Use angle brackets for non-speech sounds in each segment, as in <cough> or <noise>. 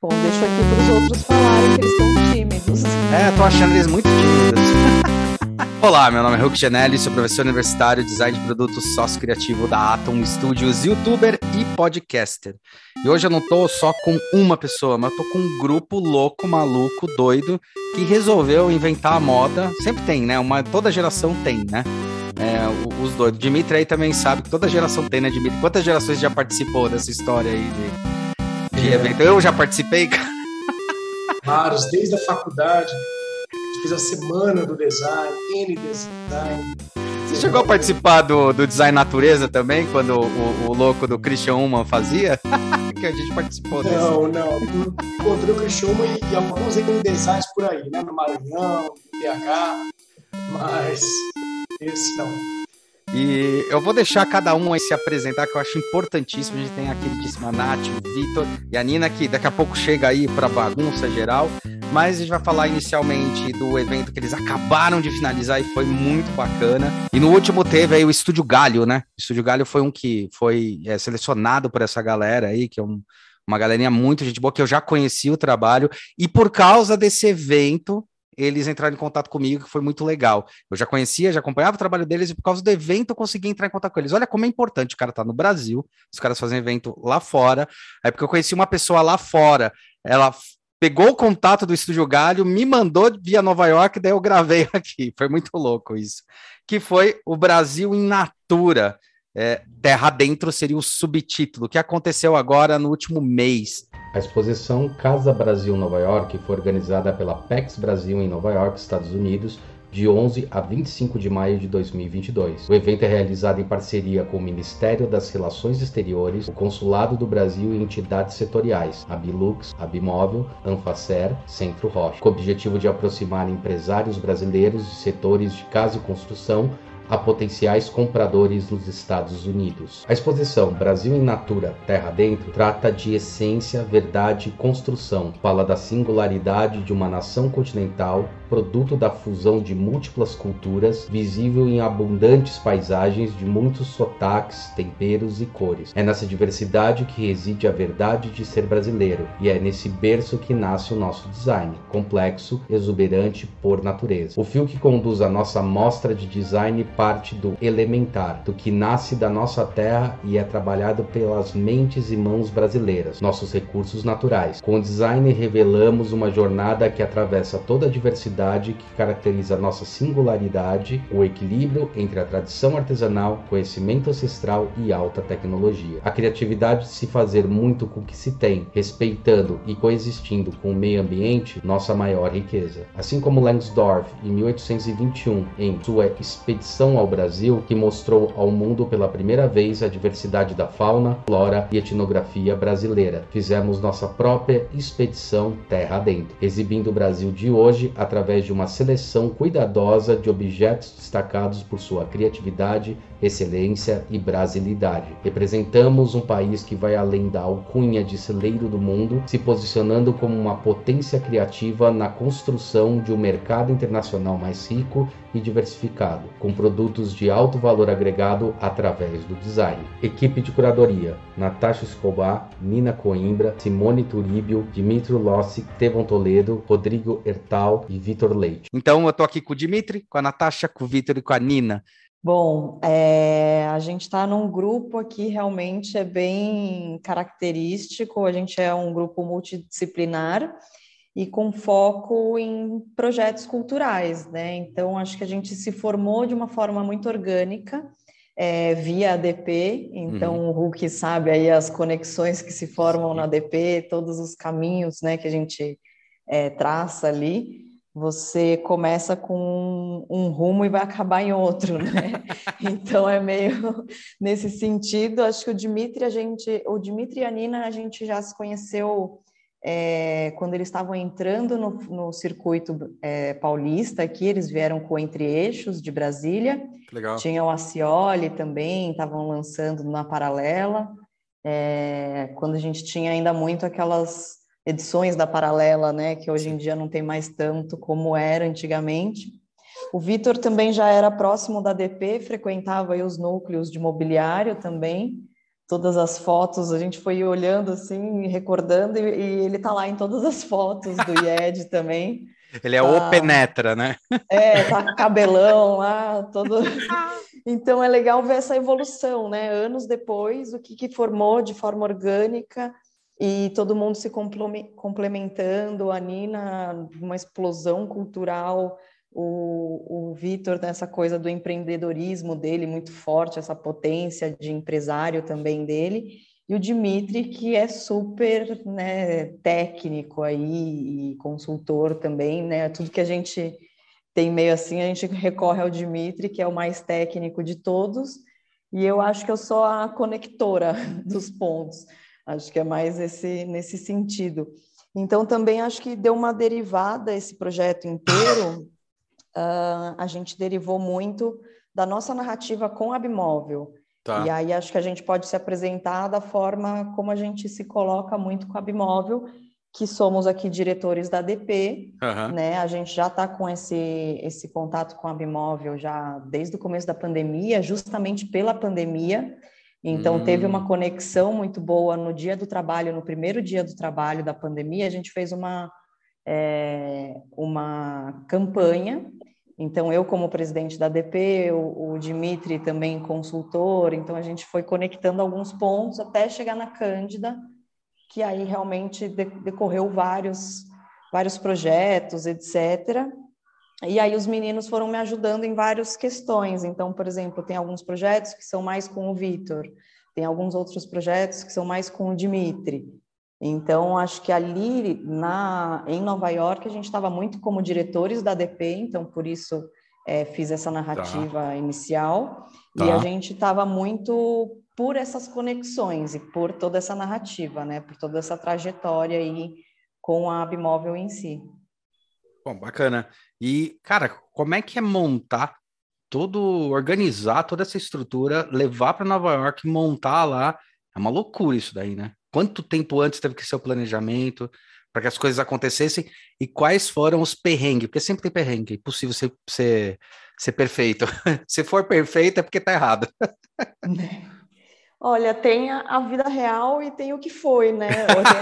Bom, deixo aqui para os outros falarem que eles estão tímidos. É, tô achando eles muito tímidos. <laughs> Olá, meu nome é Hulk Janelli, sou professor universitário, design de produtos, sócio criativo da Atom Studios, youtuber e podcaster. E hoje eu não tô só com uma pessoa, mas eu tô com um grupo louco, maluco, doido, que resolveu inventar a moda. Sempre tem, né? Uma, toda geração tem, né? É, os doidos. Dimitri aí também sabe que toda geração tem, né, Dimitri? Quantas gerações já participou dessa história aí de, de evento? Eu já participei, cara. Vários, desde a faculdade, fiz a semana do design, N design. Você chegou a participar do, do Design Natureza também, quando o, o louco do Christian Uman fazia? <laughs> que a gente participou desse. Não, não. Encontrei o Christian Uman e, e alguns N designs por aí, né? No Maranhão, no PH, mas esse não. E eu vou deixar cada um aí se apresentar, que eu acho importantíssimo. A gente tem a queridíssima Nath, o Vitor e a Nina, que daqui a pouco chega aí para bagunça geral. Mas a gente vai falar inicialmente do evento que eles acabaram de finalizar e foi muito bacana. E no último teve aí o Estúdio Galho, né? O Estúdio Galho foi um que foi é, selecionado por essa galera aí, que é um, uma galerinha muito gente boa, que eu já conheci o trabalho. E por causa desse evento, eles entraram em contato comigo, que foi muito legal. Eu já conhecia, já acompanhava o trabalho deles e por causa do evento eu consegui entrar em contato com eles. Olha como é importante, o cara tá no Brasil, os caras fazem evento lá fora. Aí porque eu conheci uma pessoa lá fora, ela pegou o contato do Estúdio Galho, me mandou via Nova York, daí eu gravei <laughs> aqui. Foi muito louco isso. Que foi o Brasil em Natura. É, Terra Dentro seria o subtítulo, que aconteceu agora no último mês. A exposição Casa Brasil Nova York foi organizada pela PEX Brasil em Nova York, Estados Unidos, de 11 a 25 de maio de 2022. O evento é realizado em parceria com o Ministério das Relações Exteriores, o Consulado do Brasil e entidades setoriais, a Bilux, a Bimóvel, Anfacer, Centro Rocha, com o objetivo de aproximar empresários brasileiros de setores de casa e construção a potenciais compradores nos Estados Unidos. A exposição Brasil em Natura, Terra Dentro trata de essência, verdade e construção. Fala da singularidade de uma nação continental, produto da fusão de múltiplas culturas, visível em abundantes paisagens de muitos sotaques, temperos e cores. É nessa diversidade que reside a verdade de ser brasileiro, e é nesse berço que nasce o nosso design, complexo, exuberante por natureza. O fio que conduz a nossa mostra de design parte do elementar, do que nasce da nossa terra e é trabalhado pelas mentes e mãos brasileiras, nossos recursos naturais. Com o design revelamos uma jornada que atravessa toda a diversidade que caracteriza nossa singularidade, o equilíbrio entre a tradição artesanal, conhecimento ancestral e alta tecnologia. A criatividade de se fazer muito com o que se tem, respeitando e coexistindo com o meio ambiente, nossa maior riqueza. Assim como Langsdorff, em 1821, em sua expedição ao Brasil que mostrou ao mundo pela primeira vez a diversidade da fauna, flora e etnografia brasileira. Fizemos nossa própria expedição terra adentro, exibindo o Brasil de hoje através de uma seleção cuidadosa de objetos destacados por sua criatividade, excelência e brasilidade. Representamos um país que vai além da alcunha de celeiro do mundo, se posicionando como uma potência criativa na construção de um mercado internacional mais rico e diversificado, com produtos de alto valor agregado através do design. Equipe de curadoria: Natasha Escobar, Nina Coimbra, Simone Turíbio, Dimitro Lossi, Tevon Toledo, Rodrigo Ertal e Vitor Leite. Então eu tô aqui com o Dimitri, com a Natasha, com o Vitor e com a Nina. Bom, é, a gente está num grupo aqui realmente é bem característico, a gente é um grupo multidisciplinar e com foco em projetos culturais, né? Então, acho que a gente se formou de uma forma muito orgânica, é, via ADP, então uhum. o Hulk sabe aí as conexões que se formam na ADP, todos os caminhos né, que a gente é, traça ali você começa com um rumo e vai acabar em outro, né? <laughs> então é meio <laughs> nesse sentido. Acho que o Dimitri, a gente, o Dimitri e a Nina, a gente já se conheceu é, quando eles estavam entrando no, no circuito é, paulista aqui, eles vieram com Entre Eixos de Brasília. Legal. Tinha o Acioli também, estavam lançando na paralela. É, quando a gente tinha ainda muito aquelas edições da Paralela, né, que hoje em dia não tem mais tanto como era antigamente. O Vitor também já era próximo da DP, frequentava os núcleos de mobiliário também, todas as fotos, a gente foi olhando assim, recordando, e, e ele tá lá em todas as fotos do IED <laughs> também. Ele é tá... o penetra, né? É, tá com cabelão lá, todo. <laughs> Então é legal ver essa evolução, né? Anos depois, o que, que formou de forma orgânica e todo mundo se complementando, a Nina, uma explosão cultural, o, o Vitor nessa coisa do empreendedorismo dele muito forte, essa potência de empresário também dele, e o Dimitri, que é super né, técnico aí e consultor também, né? Tudo que a gente tem meio assim, a gente recorre ao Dimitri, que é o mais técnico de todos, e eu acho que eu sou a conectora <laughs> dos pontos. Acho que é mais esse, nesse sentido. Então, também acho que deu uma derivada esse projeto inteiro. Uh, a gente derivou muito da nossa narrativa com a Bimóvel. Tá. E aí acho que a gente pode se apresentar da forma como a gente se coloca muito com a Bimóvel, que somos aqui diretores da DP, uhum. né? A gente já está com esse, esse contato com a Bimóvel já desde o começo da pandemia, justamente pela pandemia. Então, hum. teve uma conexão muito boa no dia do trabalho, no primeiro dia do trabalho da pandemia, a gente fez uma, é, uma campanha então, eu, como presidente da DP, o, o Dimitri também consultor, então a gente foi conectando alguns pontos até chegar na Cândida, que aí realmente decorreu vários, vários projetos, etc. E aí os meninos foram me ajudando em várias questões. Então, por exemplo, tem alguns projetos que são mais com o Vitor, tem alguns outros projetos que são mais com o Dimitri. Então, acho que ali na, em Nova York a gente estava muito como diretores da DP, então por isso é, fiz essa narrativa tá. inicial. Tá. E a gente estava muito por essas conexões e por toda essa narrativa, né? Por toda essa trajetória aí com a Abimóvel em si. Bom, bacana. E, cara, como é que é montar todo, organizar toda essa estrutura, levar para Nova York, montar lá? É uma loucura isso daí, né? Quanto tempo antes teve que ser o planejamento para que as coisas acontecessem e quais foram os perrengues? Porque sempre tem perrengue, é impossível ser, ser, ser perfeito. <laughs> Se for perfeito é porque está errado. Olha, tem a, vida real e tem o que foi, né?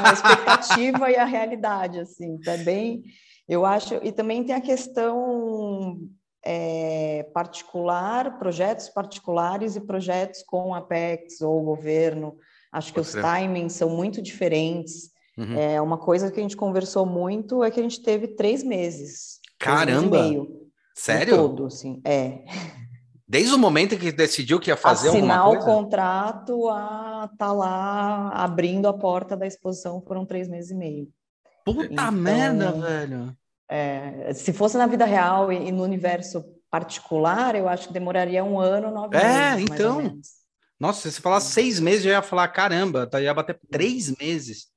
A expectativa e a realidade, assim. É bem, eu acho. E também tem a questão é, particular, projetos particulares e projetos com a Apex ou o governo. Acho que Pode os ser. timings são muito diferentes. Uhum. É, uma coisa que a gente conversou muito é que a gente teve três meses. Caramba! Três meses Sério? Todo, assim, é. Desde o momento que decidiu que ia fazer Assinar alguma coisa? o contrato a tá lá abrindo a porta da exposição foram três meses e meio. Puta então, merda, velho! É, se fosse na vida real e, e, no universo particular, eu acho que demoraria um ano, nove é, meses. É, então. Nossa, se você falar seis meses, eu ia falar, caramba, tá, ia bater três meses.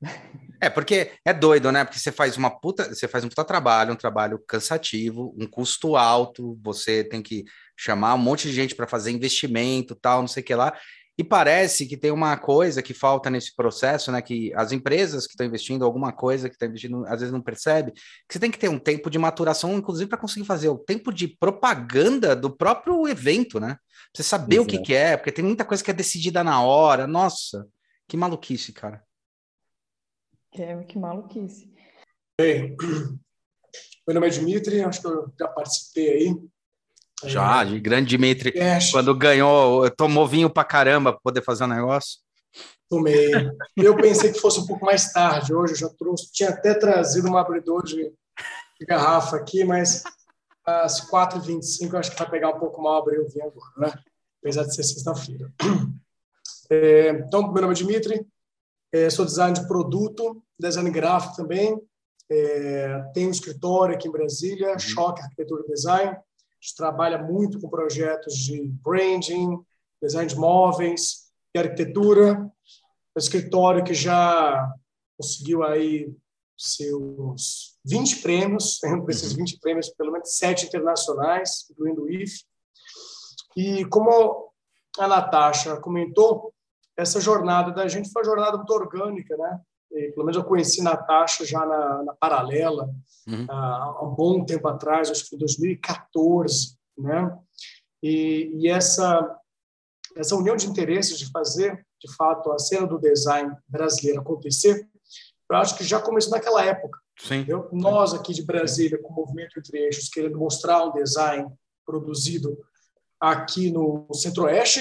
<laughs> É, porque é doido, né? Porque você faz uma puta, você faz um puta trabalho, um trabalho cansativo, um custo alto, você tem que chamar um monte de gente para fazer investimento, tal, não sei o que lá. E parece que tem uma coisa que falta nesse processo, né? Que as empresas que estão investindo, alguma coisa que estão investindo, às vezes não percebe, que você tem que ter um tempo de maturação, inclusive para conseguir fazer o tempo de propaganda do próprio evento, né? Você saber Exato. o que, que é, porque tem muita coisa que é decidida na hora. Nossa, que maluquice, cara. É, que maluquice. Bem, <clears throat> meu nome é Dimitri, acho que eu já participei aí já, de grande Dimitri. Quando ganhou, tomou vinho pra caramba pra poder fazer o um negócio. Tomei. Eu pensei que fosse um pouco mais tarde. Hoje eu já trouxe, tinha até trazido um abridor de, de garrafa aqui, mas às 4h25 eu acho que vai pegar um pouco mal abrir o vinho agora, né? Apesar de ser sexta-feira. É, então, meu nome é Dimitri, é, sou designer de produto, design gráfico também. É, tenho um escritório aqui em Brasília, uhum. Choque Arquitetura e Design gente trabalha muito com projetos de branding, design de móveis e arquitetura. Um escritório que já conseguiu aí seus 20 prêmios, <laughs> tendo esses 20 uhum. prêmios, pelo menos sete internacionais, incluindo o IF. E como a Natasha comentou, essa jornada da gente foi uma jornada muito orgânica, né? E, pelo menos eu conheci Natasha já na, na Paralela, uhum. há, há um bom tempo atrás, acho que foi 2014, né? E, e, essa essa união de interesses de fazer de fato, a cena do design brasileiro acontecer, eu acho que já começou naquela época. Sim. Nós aqui de Brasília, com o Movimento Entre Eixos, querendo mostrar um design produzido aqui no Centro-Oeste,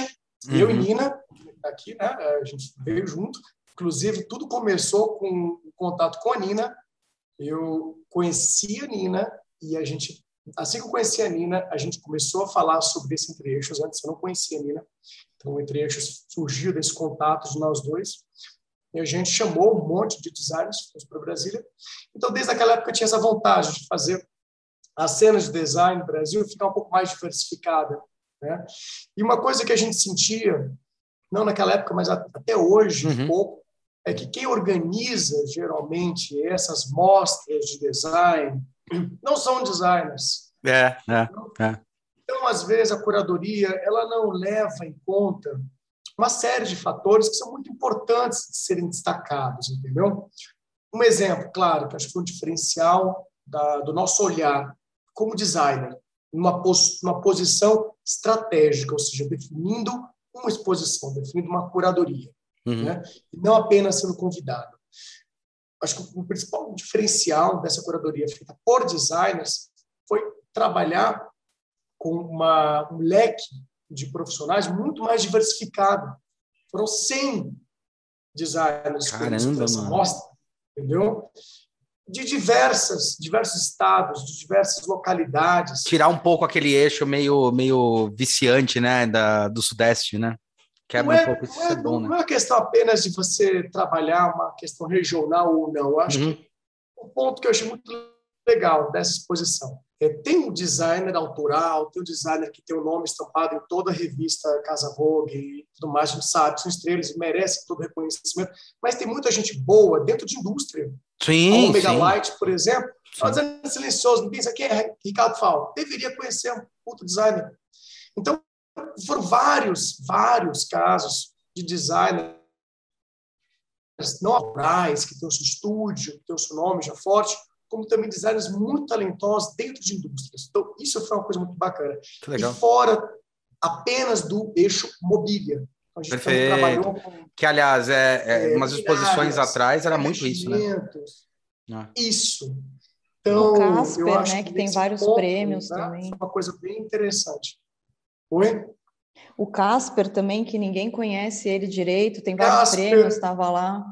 uhum. eu e Nina, aqui, né, a gente veio junto, inclusive tudo começou com o contato com a Nina, eu conheci a Nina e a gente, assim que eu conheci a Nina, a gente começou a falar sobre esse Entre Eixos, antes eu não conhecia a Nina, então o Entre Eixos surgiu desse contato de nós dois, e a gente chamou um monte de designers para Brasília. Então, desde aquela época, eu tinha essa vontade de fazer a cena de design no Brasil ficar um pouco mais diversificada. Né? E uma coisa que a gente sentia, não naquela época, mas até hoje, uhum. um pouco, é que quem organiza, geralmente, essas mostras de design não são designers. É, é, é. Então, às vezes, a curadoria ela não leva em conta uma série de fatores que são muito importantes de serem destacados, entendeu? Um exemplo, claro, que acho que foi um diferencial da, do nosso olhar como designer, numa, pos, numa posição estratégica, ou seja, definindo uma exposição, definindo uma curadoria, uhum. né? e não apenas sendo convidado. Acho que o principal diferencial dessa curadoria feita por designers foi trabalhar com uma, um leque de profissionais muito mais diversificado. Foram 100 designers Caramba, essa mostra, entendeu? De diversas, diversos estados, de diversas localidades. Tirar um pouco aquele eixo meio, meio viciante, né, da, do Sudeste, né? Quebra é, um pouco isso, é, bom, né? Não é uma questão apenas de você trabalhar uma questão regional ou não. Eu acho uhum. que o ponto que eu achei muito legal dessa exposição é, tem um designer autoral, tem um designer que tem o um nome estampado em toda a revista Casa Vogue e tudo mais, a gente sabe, são estrelas e merecem todo reconhecimento, mas tem muita gente boa dentro de indústria. Sim, a Omega sim. Light, por exemplo, fazendo silencioso, ninguém sabe quem é Ricardo Fal. Deveria conhecer um puto designer. Então, foram vários, vários casos de designers não autorais, que tem o seu estúdio, que tem o seu nome já forte, como também designers muito talentosos dentro de indústrias. Então, isso foi uma coisa muito bacana. Que legal. E fora apenas do eixo mobília. Então, a gente Perfeito. trabalhou com, Que, aliás, é, é, é umas exposições atrás era muito isso, né? Ah. Isso. Então, o Casper, né, que, que tem vários ponto, prêmios né, também. Uma coisa bem interessante. Oi? O Casper também, que ninguém conhece ele direito, tem vários Casper, prêmios, estava lá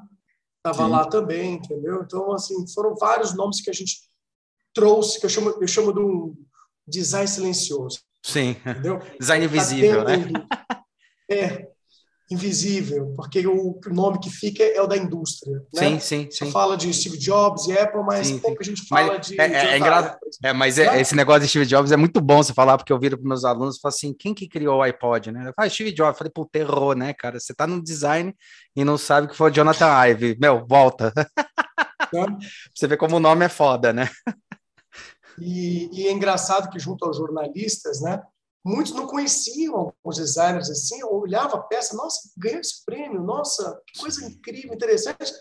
estava lá também, entendeu? Então, assim, foram vários nomes que a gente trouxe, que eu chamo, eu chamo de um design silencioso. Sim, entendeu? <laughs> design invisível, tá né? É, invisível, porque o nome que fica é o da indústria. Né? Sim, sim, sim. fala de Steve Jobs e Apple, mas sim, pouco sim. a gente fala mas de. É, é, é engraçado. É, mas é, esse negócio de Steve Jobs é muito bom você falar, porque eu viro para meus alunos e falo assim: quem que criou o iPod, né? Eu falo, ah, Steve Jobs. Eu falei, pô, terror, né, cara? Você tá no design e não sabe que foi o Jonathan Ive. Meu, volta. <laughs> você vê como o nome é foda, né? E, e, é engraçado que, junto aos jornalistas, né, Muitos não conheciam os designers assim, olhava a peça, nossa, ganhou esse prêmio, nossa, que coisa incrível, interessante.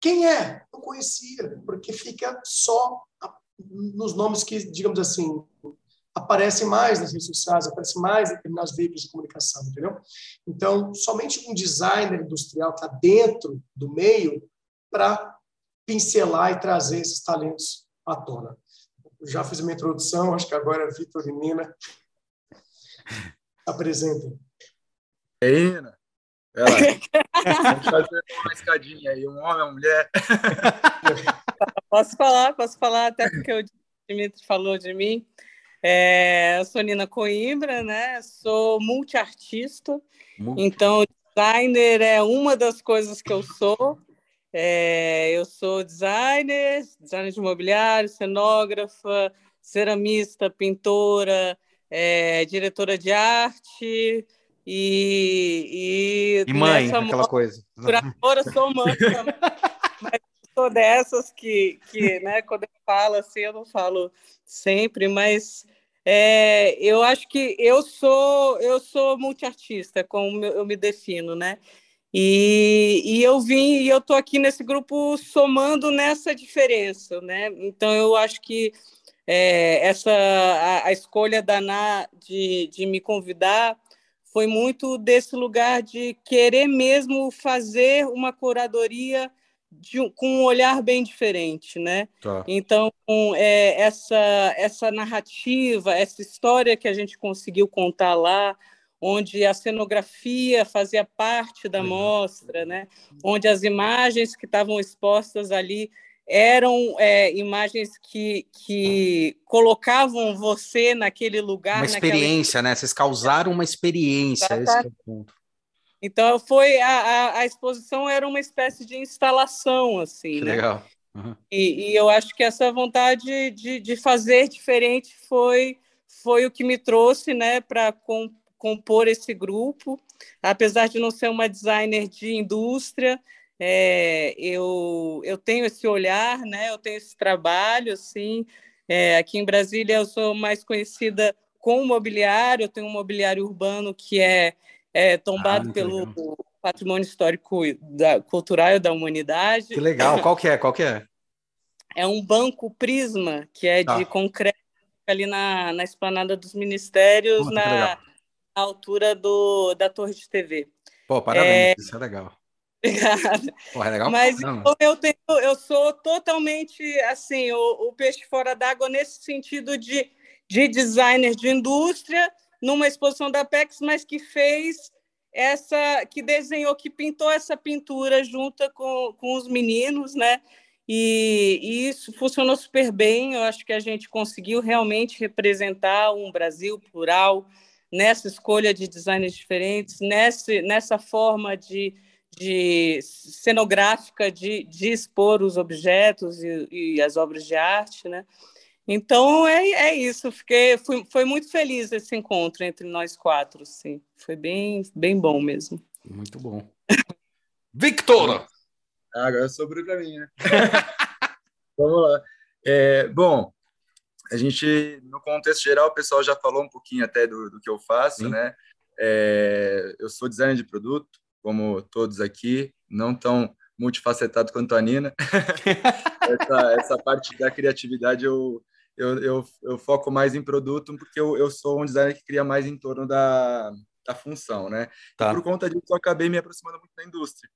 Quem é? Não conhecia, porque fica só nos nomes que, digamos assim, aparecem mais nas redes sociais, aparecem mais em determinados veículos de comunicação, entendeu? Então, somente um designer industrial está dentro do meio para pincelar e trazer esses talentos à tona. Já fiz uma introdução, acho que agora é Vitor e Nina Apresentem. Reina. Ela, <laughs> vamos fazer uma escadinha aí, um homem, uma mulher. <laughs> Posso falar, posso falar, até porque o Dimitri falou de mim. É, eu sou Nina Coimbra, né? Sou multiartista, Multi. então designer é uma das coisas que eu sou. É, eu sou designer, designer de mobiliário, cenógrafa, ceramista, pintora, é, diretora de arte e. E, e mãe, aquela coisa. Curadora, sou mãe também. <laughs> mas sou dessas que, que né, quando eu falo assim, eu não falo sempre, mas. É, eu acho que eu sou eu sou multiartista, como eu me defino, né? E, e eu vim e eu tô aqui nesse grupo somando nessa diferença, né? Então eu acho que é, essa a, a, escolha da Ana de, de me convidar foi muito desse lugar de querer mesmo fazer uma curadoria de, com um olhar bem diferente, né? Tá. Então, é, essa, essa narrativa, essa história que a gente conseguiu contar lá, onde a cenografia fazia parte da mostra, né? onde as imagens que estavam expostas ali eram é, imagens que, que colocavam você naquele lugar. Uma experiência, naquela... né? Vocês causaram uma experiência, esse é o ponto. Então foi a, a, a, exposição era uma espécie de instalação assim, né? legal. Uhum. E, e, eu acho que essa vontade de, de fazer diferente foi foi o que me trouxe, né, para com, compor esse grupo. Apesar de não ser uma designer de indústria, é, eu eu tenho esse olhar, né? Eu tenho esse trabalho, assim. É, aqui em Brasília eu sou mais conhecida com o mobiliário. Eu tenho um mobiliário urbano que é é, tombado ah, pelo legal. patrimônio histórico da, cultural da humanidade. Que legal, qual que é? Qual que é? É um banco Prisma, que é de ah. concreto ali na, na esplanada dos ministérios, na, na, altura do, da torre de TV. Pô, parabéns, é... isso é legal. Obrigada. É legal? Mas então, eu, tenho, eu sou totalmente assim, o, o peixe fora d'água nesse sentido de, de designer de indústria, numa exposição da Pex, mas que fez essa, que desenhou, que pintou essa pintura junto com, com os meninos, né? E, e, isso funcionou super bem. Eu acho que a gente conseguiu realmente representar um Brasil plural nessa escolha de designs diferentes, nessa, nessa forma de, de cenográfica de, de expor os objetos e, e as obras de arte, né? Então é, é isso. Fiquei, fui, foi muito feliz esse encontro entre nós quatro, sim. Foi bem, bem bom mesmo. Muito bom. <laughs> Victor! Ah, agora sobrou para mim, né? <laughs> Vamos lá. É, bom, a gente, no contexto geral, o pessoal já falou um pouquinho até do, do que eu faço, sim. né? É, eu sou designer de produto, como todos aqui, não tão multifacetado quanto a Nina. <laughs> essa, essa parte da criatividade eu, eu, eu, eu, foco mais em produto porque eu, eu sou um designer que cria mais em torno da, da função, né? Tá. por conta disso, eu acabei me aproximando muito da indústria,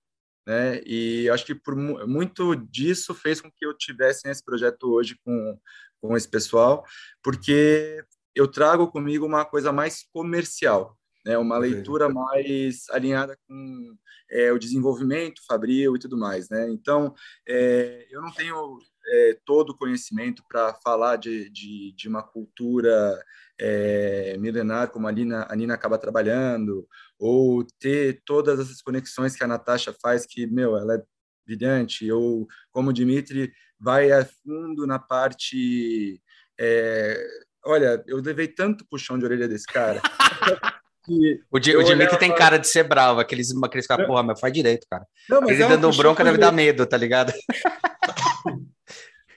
né? E acho que por muito disso fez com que eu tivesse esse projeto hoje com, com esse pessoal, porque eu trago comigo uma coisa mais comercial, né? Uma leitura mais alinhada com é, o desenvolvimento fabril e tudo mais, né? Então, é, eu não tenho é, todo o conhecimento para falar de, de, de, uma cultura é, milenar como a Nina, a Nina acaba trabalhando, ou ter todas essas conexões que a Natasha faz, que, meu, ela é brilhante, ou como o Dimitri vai a fundo na parte... É, olha, eu levei tanto puxão de orelha desse cara. <laughs> o, Di, o Dimitri tem cara de ser bravo, aqueles, aqueles caras, porra, mas faz direito, cara. Não, Ele é dando bronca deve dar medo, tá ligado? <laughs>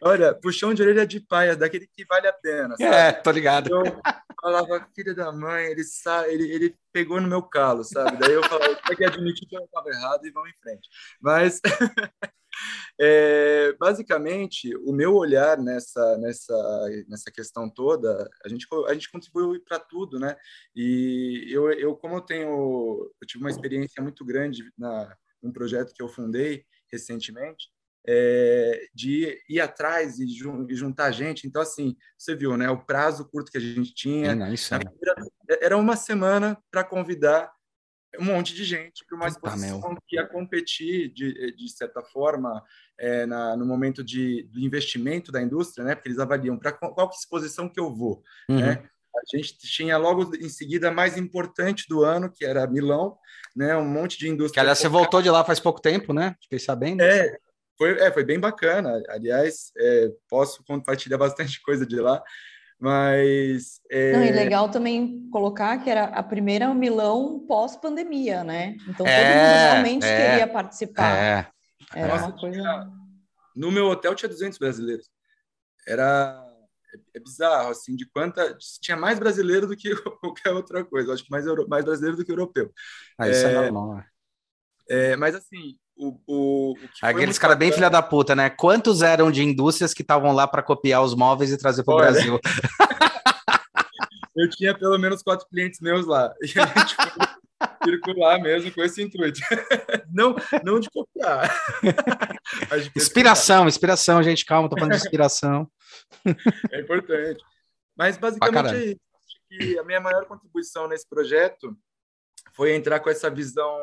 Olha, puxão de orelha de paia, daquele que vale a pena. Sabe? É, tô ligado. Eu falava, filha da mãe, ele, sabe, ele, ele pegou no meu calo, sabe? Daí eu falava, tem que admitir que eu estava errado e vamos em frente. Mas, <laughs> é, basicamente, o meu olhar nessa, nessa, nessa questão toda, a gente, a gente contribuiu para tudo, né? E eu, eu, como eu tenho, eu tive uma experiência muito grande na, num projeto que eu fundei recentemente, é, de ir atrás e, juntar gente. Então, assim, você viu, né? O prazo curto que a gente tinha. É, não. Era uma semana para convidar um monte de gente para uma exposição que ia competir, de, de certa forma, é, na, no momento de, do investimento da indústria, né? Porque eles avaliam para qual exposição que eu vou, uhum. né? A gente tinha logo em seguida a mais importante do ano, que era Milão, né? Um monte de indústria. Que aliás, você voltou de lá faz pouco tempo, né? Fiquei sabendo. É, foi, é, foi bem bacana. Aliás, é, posso compartilhar bastante coisa de lá, mas. É... Não, e legal também colocar que era a primeira Milão pós-pandemia, né? Então todo é, mundo realmente é, queria participar. É. Era Nossa, uma coisa. Tinha, no meu hotel tinha 200 brasileiros. Era. É, é bizarro, assim, de quanta. Tinha mais brasileiro do que <laughs> qualquer outra coisa. Acho que mais, euro, mais brasileiro do que europeu. Ah, isso é, normal. Né? É, mas assim, o, o, Aqueles caras bem filha da puta, né? Quantos eram de indústrias que estavam lá para copiar os móveis e trazer para o Brasil? <laughs> eu tinha pelo menos quatro clientes meus lá. E a gente foi circular mesmo com esse intuito. <laughs> não, não de copiar. <laughs> Inspiração, inspiração, gente, calma, tô falando de inspiração. é importante. Mas basicamente é isso. Que a minha maior contribuição nesse projeto foi entrar com essa visão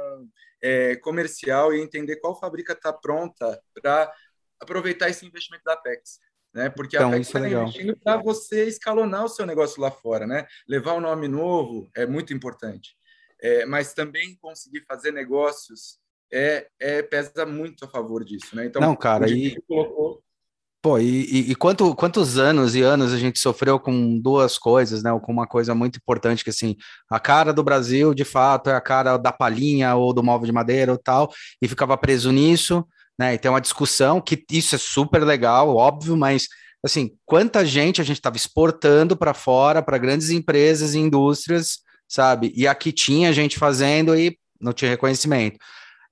é, comercial e entender qual fábrica está pronta para aproveitar esse investimento da Apex. Né? Porque então, a Apex está é investindo para você escalonar o seu negócio lá fora. Né? Levar um nome novo é muito importante. É, mas também conseguir fazer negócios é, é, pesa muito a favor disso. Né? Então, Não, cara, e... colocou Pô, e, e, quanto, quantos anos e anos a gente sofreu com duas coisas, né? Ou com uma coisa muito importante, que assim, a cara do Brasil, de fato, é a cara da palhinha ou do móvel de madeira ou tal, e ficava preso nisso, né? E tem uma discussão que isso é super legal, óbvio, mas assim, quanta gente a gente estava exportando para fora, para grandes empresas e indústrias, sabe? E aqui tinha gente fazendo e não tinha reconhecimento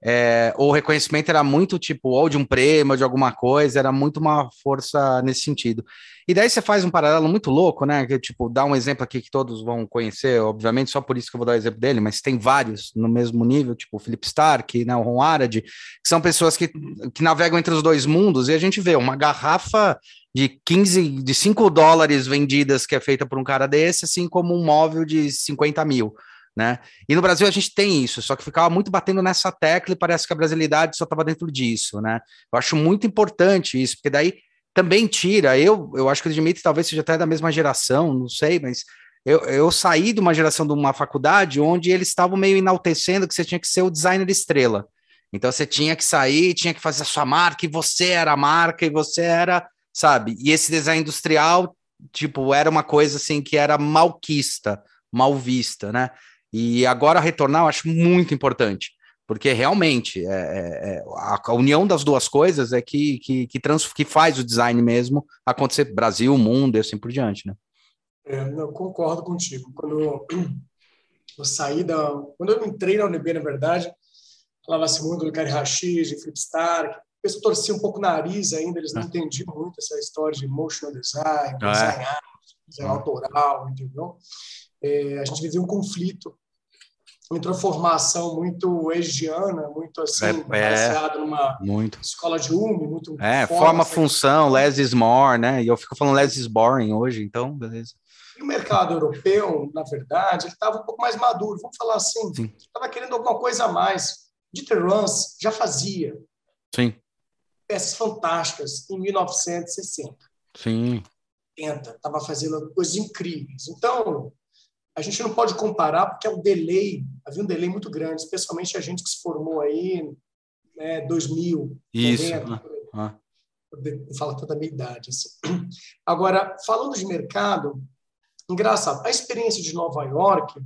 é, o reconhecimento era muito tipo, ou de um prêmio, ou de alguma coisa, era muito uma força nesse sentido. E daí você faz um paralelo muito louco, né? Que, tipo, dá um exemplo aqui que todos vão conhecer, obviamente, só por isso que eu vou dar o exemplo dele, mas tem vários no mesmo nível, tipo o Philip Stark, né, o Ron Arad, que são pessoas que, que navegam entre os dois mundos, e a gente vê uma garrafa de 15, de 5 dólares vendidas que é feita por um cara desse, assim como um móvel de 50 mil né? E no Brasil a gente tem isso, só que ficava muito batendo nessa tecla e parece que a brasilidade só estava dentro disso, né? Eu acho muito importante isso, porque daí também tira. Eu, eu acho que o Dimitri talvez seja até da mesma geração, não sei, mas eu, eu saí de uma geração de uma faculdade onde eles estavam meio enaltecendo que você tinha que ser o designer estrela. Então você tinha que sair, tinha que fazer a sua marca, e você era a marca, e você era, sabe? E esse design industrial, tipo, era uma coisa assim que era malquista, mal vista, né? E agora retornar eu acho muito importante, porque realmente é, é, é a, união das duas coisas é que, que, que, trans, que faz o design mesmo acontecer Brasil, mundo e assim por diante, né? É, eu concordo contigo. Quando eu, <clears throat> eu saí da. Quando eu entrei na UNB, na verdade, falava-se muito do Gary Rachid, de Flip Stark. Pessoal torcia um pouco o nariz ainda, eles não é. entendiam muito essa história de motion design, ah, design, art, design autoral, entendeu? É, a gente vivia um conflito entre uma formação muito egiana, muito assim, é, baseada numa muito. escola de UME, muito É, forma, assim, função, less is more, né? E eu fico falando less is boring hoje, então, beleza. E o mercado europeu, na verdade, ele estava um pouco mais maduro, vamos falar assim, estava querendo alguma coisa a mais. Dieter Rams já fazia Sim. peças fantásticas em 1960. Sim. Estava fazendo coisas incríveis. Então, a gente não pode comparar porque é um delay, havia um delay muito grande, especialmente a gente que se formou aí, né, 2000, Isso. 90, ah. fala toda a minha idade. Assim. Agora, falando de mercado, engraçado, a experiência de Nova York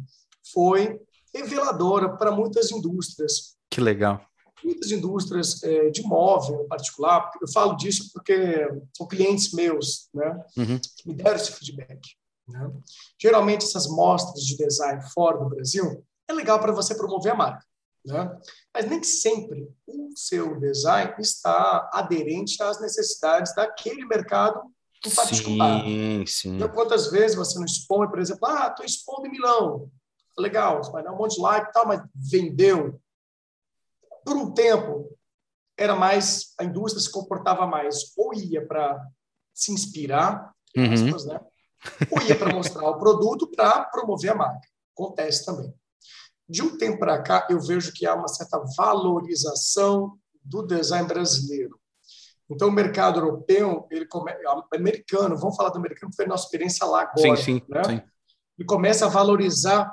foi reveladora para muitas indústrias. Que legal. Muitas indústrias é, de móvel em particular, eu falo disso porque são clientes meus né, uhum. que me deram esse feedback. Né? Geralmente, essas mostras de design fora do Brasil é legal para você promover a marca. Né? Mas nem sempre o seu design está aderente às necessidades daquele mercado em particular. Sim, sim. Então, quantas vezes você não expõe, por exemplo, ah, estou expondo em Milão. Legal, vai dar um monte de like e tal, mas vendeu. Por um tempo, era mais, a indústria se comportava mais, ou ia para se inspirar, uhum. aspas, né? Ou ia para mostrar o produto para promover a marca. Acontece também. De um tempo para cá, eu vejo que há uma certa valorização do design brasileiro. Então, o mercado europeu, ele come... americano, vamos falar do americano, foi a nossa experiência lá agora. Sim, sim, né? sim. Ele começa a valorizar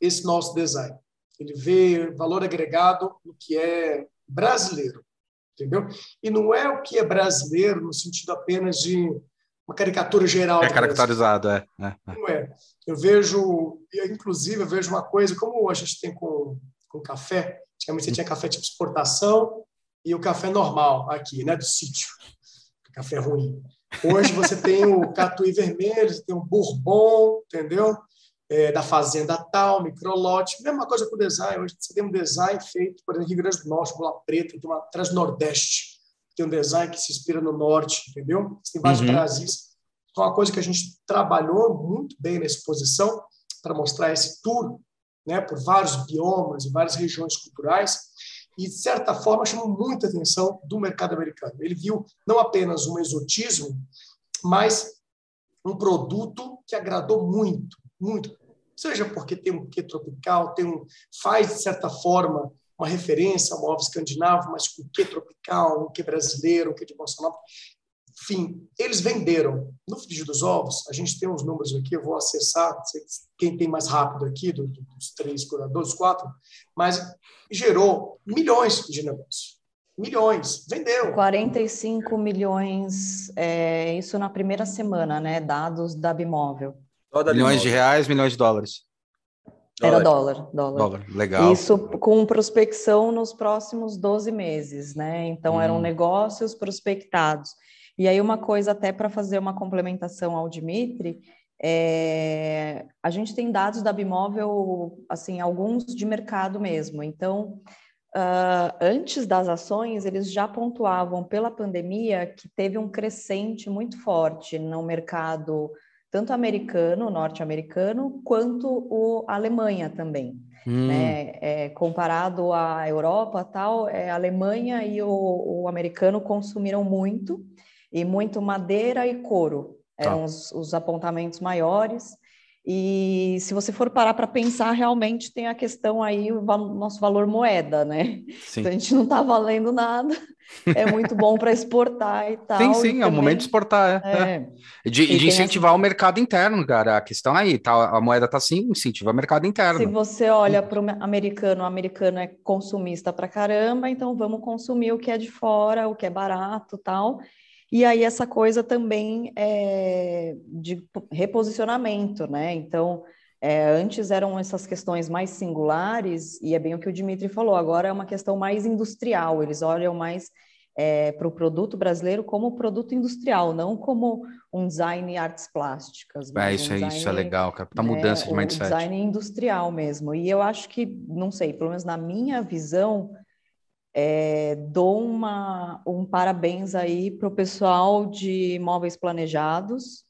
esse nosso design. Ele vê valor agregado no que é brasileiro, entendeu? E não é o que é brasileiro no sentido apenas de uma caricatura geral. É caracterizado, é, é, Não é. Eu vejo, inclusive, eu vejo uma coisa, como a gente tem com, com café, antigamente você tinha café tipo exportação e o café normal aqui, né, do sítio, <laughs> café ruim. Hoje você tem o catuí vermelho, você tem o bourbon, entendeu? É, da fazenda tal, microlote, mesma coisa com o design. Hoje você tem um design feito, por exemplo, Rio Grande do Norte, Bola Preta, tem uma Transnordeste tem um design que se inspira no norte, entendeu? Tem vários uhum. Brasis. Então, uma coisa que a gente trabalhou muito bem na exposição para mostrar esse tour né, por vários biomas e várias regiões culturais, e, de certa forma, chamou muita atenção do mercado americano. Ele viu não apenas um exotismo, mas um produto que agradou muito, muito. Seja porque tem um quê tropical, tem um, faz, de certa forma, uma referência ao móvel escandinavo, mas com quê tropical, um quê brasileiro, um quê de Bolsonaro. Enfim, eles venderam. No frigir dos ovos, a gente tem uns números aqui, eu vou acessar, quem tem mais rápido aqui, dos três curadores, quatro, mas gerou milhões de negócios. Milhões, vendeu. 45 milhões, é, isso na primeira semana, né? Dados da Bimóvel. Milhões de reais, milhões de dólares. Era dólar, dólar. Dólar, legal. Isso com prospecção nos próximos 12 meses, né? Então hum. eram negócios prospectados. E aí uma coisa até para fazer uma complementação ao Dimitri, é, a gente tem dados da Bimóvel, assim, alguns de mercado mesmo. Então, uh, antes das ações, eles já pontuavam pela pandemia que teve um crescente muito forte no mercado, tanto americano, norte-americano, quanto o Alemanha também. Hum. Né? É, comparado à Europa, tal, é, a Alemanha e o, o americano consumiram muito e muito madeira e couro. Eram tá. os, os, apontamentos maiores. E se você for parar para pensar, realmente tem a questão aí, o nosso valor moeda, né? Sim. Então a gente não está valendo nada, é muito bom para exportar e <laughs> tal. Sim, sim, é o momento de exportar, é. é. De, e de incentivar essa... o mercado interno, cara. A questão aí, tá, a moeda está sim, incentiva o mercado interno. Se você olha para o americano, o americano é consumista para caramba, então vamos consumir o que é de fora, o que é barato tal. E aí essa coisa também é de reposicionamento, né? Então, é, antes eram essas questões mais singulares, e é bem o que o Dimitri falou, agora é uma questão mais industrial, eles olham mais é, para o produto brasileiro como produto industrial, não como um design em artes plásticas. É, isso, um é, design, isso é legal, cara, tá mudança né, de mindset. Um design industrial mesmo, e eu acho que, não sei, pelo menos na minha visão, é, dou uma, um parabéns aí para o pessoal de imóveis planejados,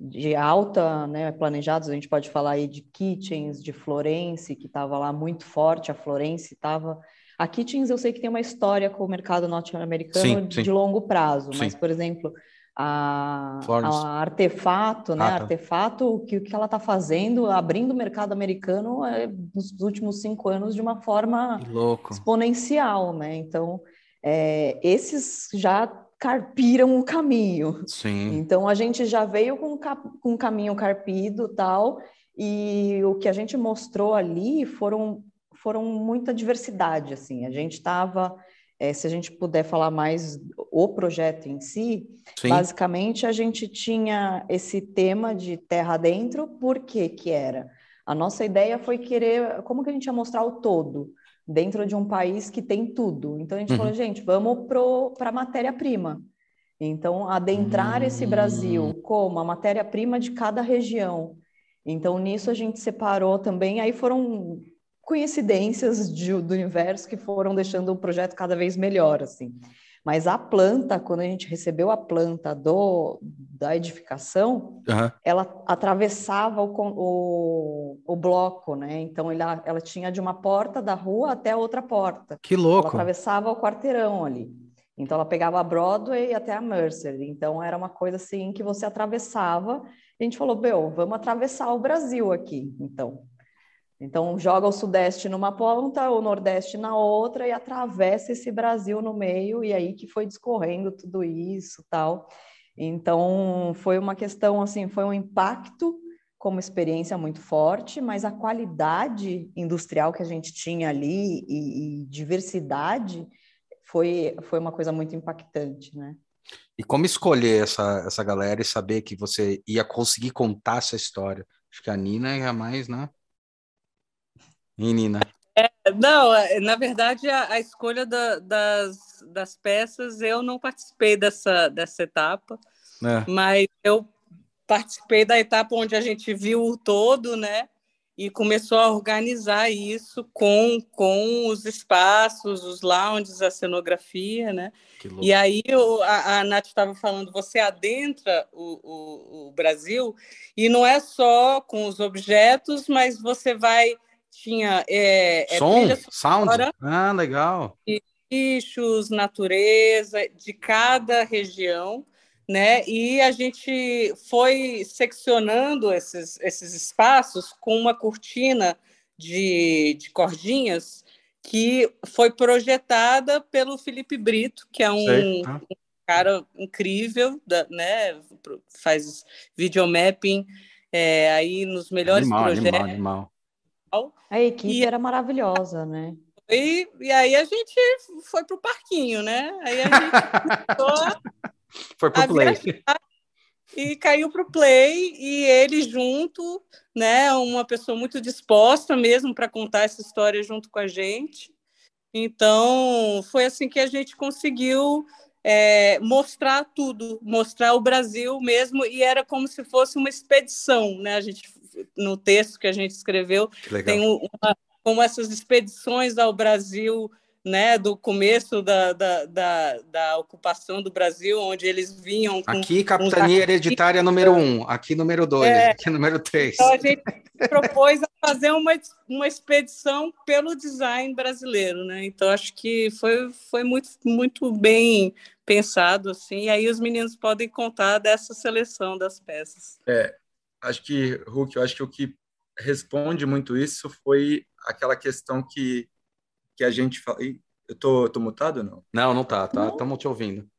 de alta, né, planejados, a gente pode falar aí de Kitchens, de Florence, que estava lá muito forte, a Florence estava... A Kitchens eu sei que tem uma história com o mercado norte-americano de longo prazo, sim. mas, por exemplo, a, a Artefato, né? Ah, tá. Artefato, o que, o que ela está fazendo, abrindo o mercado americano é, nos últimos cinco anos de uma forma exponencial, né? Então, é, esses já carpiram o caminho. Sim. Então, a gente já veio com, com um caminho carpido tal, e o que a gente mostrou ali foram, foram muita diversidade, assim. A gente estava é, se a gente puder falar mais o projeto em si, Sim. basicamente a gente tinha esse tema de terra dentro, por que que era? A nossa ideia foi querer, como que a gente ia mostrar o todo dentro de um país que tem tudo? Então a gente uhum. falou, gente, vamos para a matéria-prima. Então, adentrar uhum. esse Brasil hum. como a matéria-prima de cada região. Então, nisso a gente separou também, aí foram coincidências de, do universo que foram deixando o projeto cada vez melhor, assim. Mas a planta, quando a gente recebeu a planta do, da edificação, uhum. ela atravessava o, o, o, bloco, né? Então ela, ela tinha de uma porta da rua até a outra porta. Que louco! Ela atravessava o quarteirão ali. Então ela pegava a Broadway até a Mercer. Então era uma coisa assim que você atravessava. E a gente falou, meu, vamos atravessar o Brasil aqui, então. Então, joga o Sudeste numa ponta, o Nordeste na outra e atravessa esse Brasil no meio, e aí que foi discorrendo tudo isso tal. Então, foi uma questão, assim, foi um impacto como experiência muito forte, mas a qualidade industrial que a gente tinha ali e, e diversidade foi, foi uma coisa muito impactante, né? E como escolher essa, essa galera e saber que você ia conseguir contar essa história? Acho que a Nina é a mais, né? Menina. É, não, é, na verdade, a, a escolha da, das, das peças, eu não participei dessa, dessa etapa, é. mas eu participei da etapa onde a gente viu o todo, né? E começou a organizar isso com, com os espaços, os lounges, a cenografia, né? E aí eu, a, a Nath estava falando, você adentra o, o, o Brasil e não é só com os objetos, mas você vai tinha é, é som, sound, ah, legal. Bichos, natureza de cada região, né? E a gente foi seccionando esses, esses espaços com uma cortina de, de cordinhas que foi projetada pelo Felipe Brito, que é um, um cara incrível, da, né? Faz videomapping é, aí nos melhores animal, projetos. Animal, animal. A equipe e, era maravilhosa, né? E, e aí a gente foi para o parquinho, né? Aí a gente <laughs> foi pro play. E caiu para o play e ele junto, né? Uma pessoa muito disposta mesmo para contar essa história junto com a gente. Então foi assim que a gente conseguiu é, mostrar tudo, mostrar o Brasil mesmo, e era como se fosse uma expedição, né? A gente, no texto que a gente escreveu, tem uma, como essas expedições ao Brasil né, do começo da, da, da, da, ocupação do Brasil, onde eles vinham. Com, aqui, capitania hereditária número um, aqui número dois, é, aqui número três. Então a gente propôs fazer uma, uma expedição pelo design brasileiro, né? Então acho que foi, foi muito, muito bem pensado, assim, e aí os meninos podem contar dessa seleção das peças. É, acho que, Hulk, eu acho que o que responde muito isso foi aquela questão que que a gente fala. Eu tô, tô mutado não? Não, não tá, tá. Estamos te ouvindo.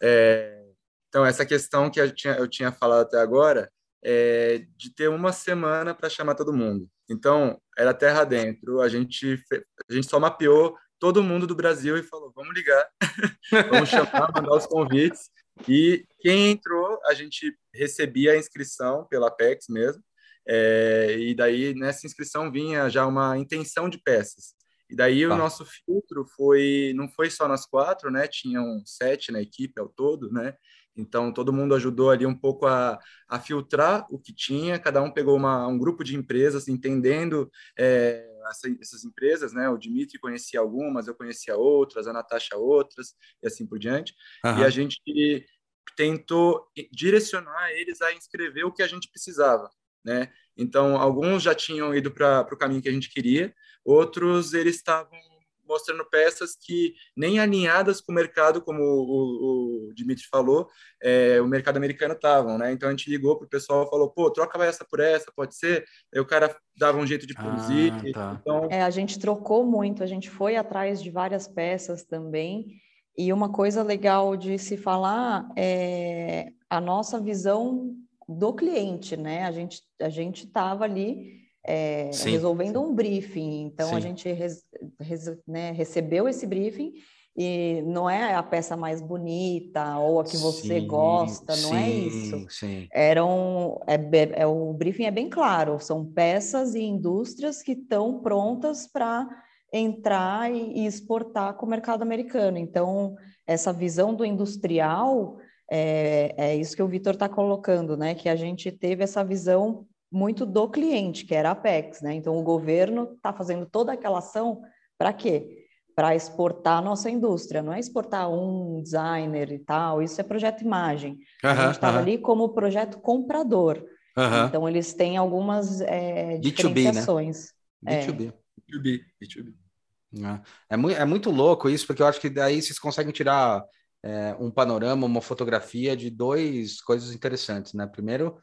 É, então, essa questão que eu tinha, eu tinha falado até agora é de ter uma semana para chamar todo mundo. Então, era terra dentro, a gente, a gente só mapeou todo mundo do Brasil e falou: vamos ligar, <laughs> vamos chamar, mandar os convites. E quem entrou, a gente recebia a inscrição pela PEX mesmo. É, e daí nessa inscrição vinha já uma intenção de peças. E daí tá. o nosso filtro foi, não foi só nós quatro, né? Tinham sete na equipe ao todo, né? Então todo mundo ajudou ali um pouco a, a filtrar o que tinha. Cada um pegou uma, um grupo de empresas, entendendo é, essa, essas empresas, né? O Dimitri conhecia algumas, eu conhecia outras, a Natasha outras e assim por diante. Uhum. E a gente tentou direcionar eles a inscrever o que a gente precisava, né? Então alguns já tinham ido para o caminho que a gente queria Outros, eles estavam mostrando peças que nem alinhadas com o mercado, como o, o Dimitri falou, é, o mercado americano estavam, né? Então a gente ligou para o pessoal e falou, pô, troca essa por essa, pode ser? Aí o cara dava um jeito de produzir. Ah, tá. então... É, a gente trocou muito, a gente foi atrás de várias peças também, e uma coisa legal de se falar é a nossa visão do cliente, né? A gente a gente estava ali é, resolvendo um briefing. Então, Sim. a gente res, res, né, recebeu esse briefing e não é a peça mais bonita ou a que você sim, gosta, não é sim, é isso. Sim. Eram, é, é, o briefing é bem claro, são peças e indústrias que estão prontas para entrar e, e, exportar com o mercado americano. Então, essa visão do industrial é, é isso que o Vitor está colocando, né? Que a gente teve essa visão muito do cliente, que era a Apex, né? Então o governo está fazendo toda aquela ação para quê? Para exportar a nossa indústria, não é exportar um designer e tal, isso é projeto imagem. a gente estava ali como projeto comprador. Então eles têm algumas é, diferenciações. B2B, né? B2B. É. B2B, B2B. É, muito, é muito louco isso, porque eu acho que daí vocês conseguem tirar é, um panorama, uma fotografia de duas coisas interessantes, né? Primeiro,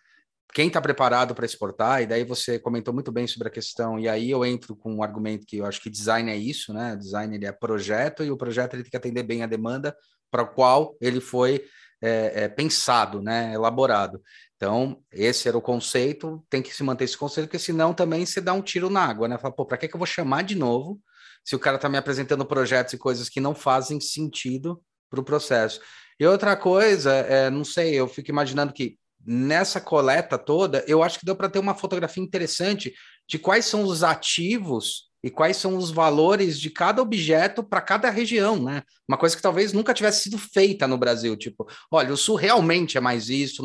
quem está preparado para exportar, e daí você comentou muito bem sobre a questão, e aí eu entro com um argumento que eu acho que design é isso, né? Design ele é projeto, e o projeto ele tem que atender bem a demanda para o qual ele foi é, é, pensado, né? Elaborado. Então, esse era o conceito, tem que se manter esse conceito, porque senão também você dá um tiro na água, né? Fala, pô, para que, que eu vou chamar de novo se o cara está me apresentando projetos e coisas que não fazem sentido para o processo? E outra coisa, é, não sei, eu fico imaginando que nessa coleta toda, eu acho que deu para ter uma fotografia interessante de quais são os ativos e quais são os valores de cada objeto para cada região, né? Uma coisa que talvez nunca tivesse sido feita no Brasil, tipo, olha, o sul realmente é mais isso,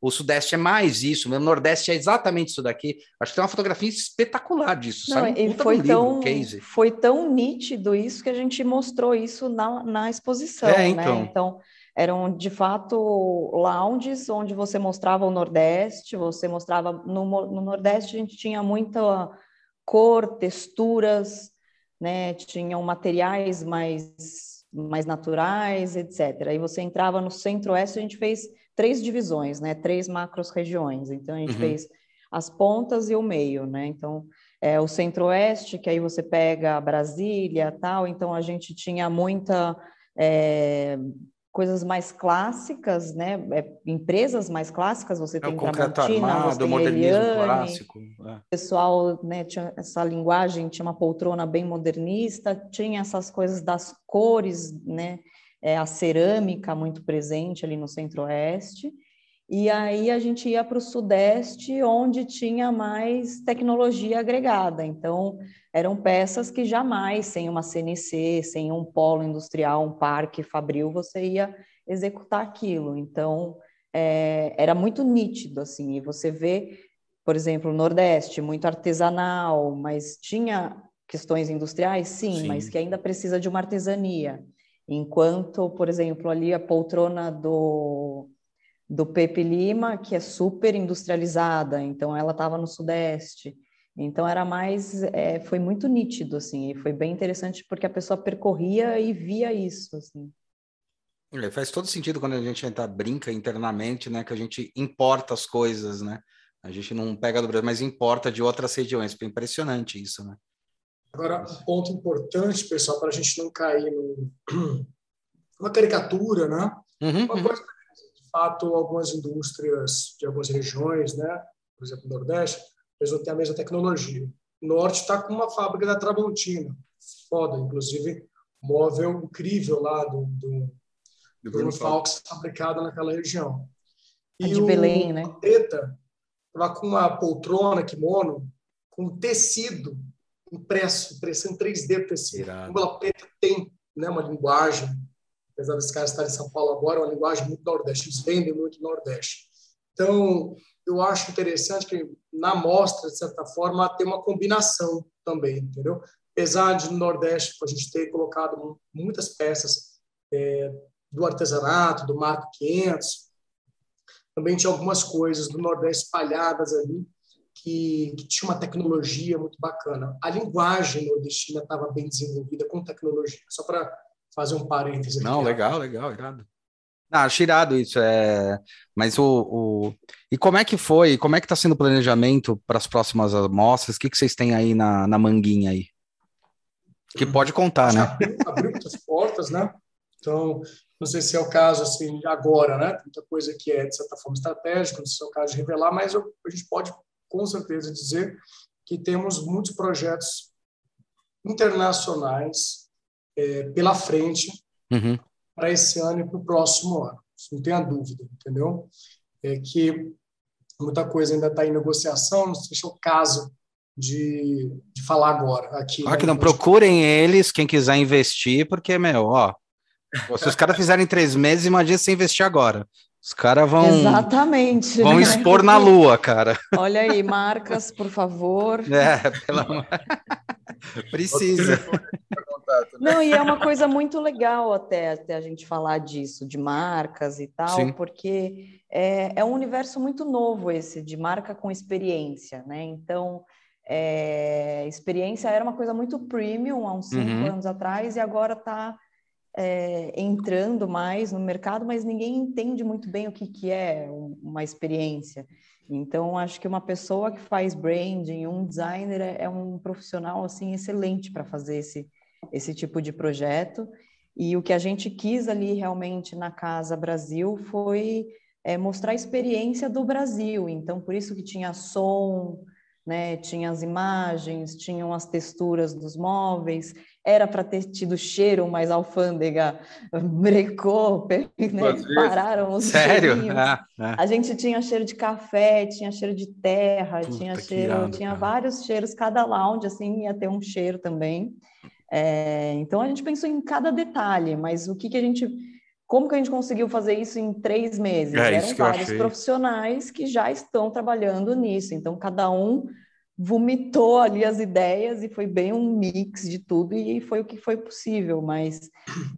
o sudeste é mais isso, o nordeste é exatamente isso daqui. Acho que tem uma fotografia espetacular disso. Não, e foi tão, livro, foi tão nítido isso que a gente mostrou isso na, na exposição, é, então. né? Então, eram de fato lounges onde você mostrava o Nordeste, você mostrava no, no Nordeste a gente tinha muita cor, texturas, né? Tinham materiais mais mais naturais, etc. Aí você entrava no Centro-Oeste, a gente fez três divisões, né? Três macros regiões. Então a gente uhum. fez as pontas e o meio, né? Então é o Centro-Oeste, que aí você pega Brasília, tal. Então a gente tinha muita é, coisas mais clássicas, né? É, empresas mais clássicas, você é tem o concreto armado, você modernismo Eliane, clássico. É. O pessoal né, tinha essa linguagem, tinha uma poltrona bem modernista, tinha essas coisas das cores, né? É, a cerâmica muito presente ali no centro-oeste. E aí a gente ia para o sudeste, onde tinha mais tecnologia agregada. Então, eram peças que jamais, sem uma CNC, sem um polo industrial, um parque fabril, você ia executar aquilo. Então, é, era muito nítido, assim, e você vê, por exemplo, o Nordeste, muito artesanal, mas tinha questões industriais, sim, sim, mas que ainda precisa de uma artesania. Enquanto, por exemplo, ali a poltrona do, do Pepe Lima, que é super industrializada, então ela estava no Sudeste. Então era mais, é, foi muito nítido assim, e foi bem interessante porque a pessoa percorria e via isso assim. É, faz todo sentido quando a gente entra, brinca internamente, né, que a gente importa as coisas, né? A gente não pega do Brasil, mas importa de outras regiões. Foi impressionante isso, né? Agora, um ponto importante, pessoal, para a gente não cair <clears throat> numa caricatura, né? Uhum, Uma uhum. coisa, de fato, algumas indústrias de algumas regiões, né? Por exemplo, no Nordeste, eles não têm a mesma tecnologia. O Norte está com uma fábrica da Tramontina, foda, inclusive móvel incrível lá do, do, do Bruno Falks, fabricado naquela região. E a de o, Belém, né? Preta estava com uma poltrona, kimono, com tecido impresso, impressão em 3D tecido. A Preta tem né, uma linguagem, apesar desse cara estar em São Paulo agora, uma linguagem muito nordeste, eles vendem muito no Nordeste. Então, eu acho interessante que na mostra, de certa forma, tem uma combinação também, entendeu? Apesar de no Nordeste a gente ter colocado muitas peças é, do artesanato, do Marco 500, também tinha algumas coisas do Nordeste espalhadas ali que, que tinha uma tecnologia muito bacana. A linguagem nordestina estava bem desenvolvida com tecnologia. Só para fazer um parênteses. Não, legal, legal, irado. Ah, tirado isso, é. Mas o, o, E como é que foi? Como é que está sendo o planejamento para as próximas amostras? O que, que vocês têm aí na, na manguinha aí? Que pode contar, né? Abriu, abriu muitas portas, né? Então, não sei se é o caso assim agora, né? Muita coisa que é de certa forma estratégica, não sei se é o caso de revelar, mas eu, a gente pode com certeza dizer que temos muitos projetos internacionais é, pela frente. Uhum para esse ano e para o próximo ano. Isso não tenha dúvida, entendeu? É que muita coisa ainda está em negociação, não sei se é o caso de, de falar agora aqui. Ah, né? que não procurem eles, quem quiser investir, porque, meu, ó, se os caras fizerem três meses, imagina se investir agora. Os caras vão. Exatamente. Vão né? expor na lua, cara. Olha aí, marcas, por favor. É, pelo amor. Precisa. Não, e é uma coisa muito legal até, até a gente falar disso, de marcas e tal, Sim. porque é, é um universo muito novo esse, de marca com experiência, né? Então, é, experiência era uma coisa muito premium há uns cinco uhum. anos atrás e agora está é, entrando mais no mercado, mas ninguém entende muito bem o que, que é uma experiência. Então, acho que uma pessoa que faz branding, um designer, é, é um profissional assim excelente para fazer esse, esse tipo de projeto. E o que a gente quis ali realmente na Casa Brasil foi é, mostrar a experiência do Brasil. Então, por isso que tinha som, né? Tinha as imagens, tinham as texturas dos móveis, era para ter tido cheiro, mas a alfândega <laughs> brecou, né? pararam os Sério? Ah, ah. A gente tinha cheiro de café, tinha cheiro de terra, Puta tinha cheiro, irado, tinha cara. vários cheiros, cada lounge assim ia ter um cheiro também. É, então a gente pensou em cada detalhe, mas o que, que a gente como que a gente conseguiu fazer isso em três meses? É, Eram vários profissionais que já estão trabalhando nisso. Então, cada um vomitou ali as ideias e foi bem um mix de tudo e foi o que foi possível, mas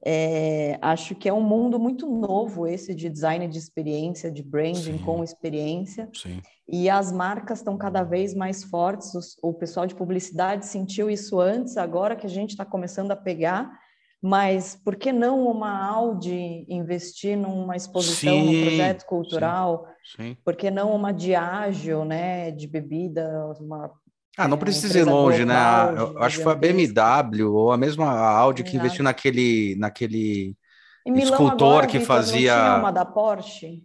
é, acho que é um mundo muito novo esse de design de experiência, de branding Sim. com experiência. Sim. E as marcas estão cada vez mais fortes. O, o pessoal de publicidade sentiu isso antes, agora que a gente está começando a pegar. Mas por que não uma Audi investir numa exposição, sim, num projeto cultural? Sim, sim. Por que não uma Diageo, né, de bebida, uma ah, não é, precisa ir longe, né? Eu acho que foi a BMW ou a mesma Audi que investiu naquele, naquele escultor agora, que fazia. Não tinha uma da Porsche?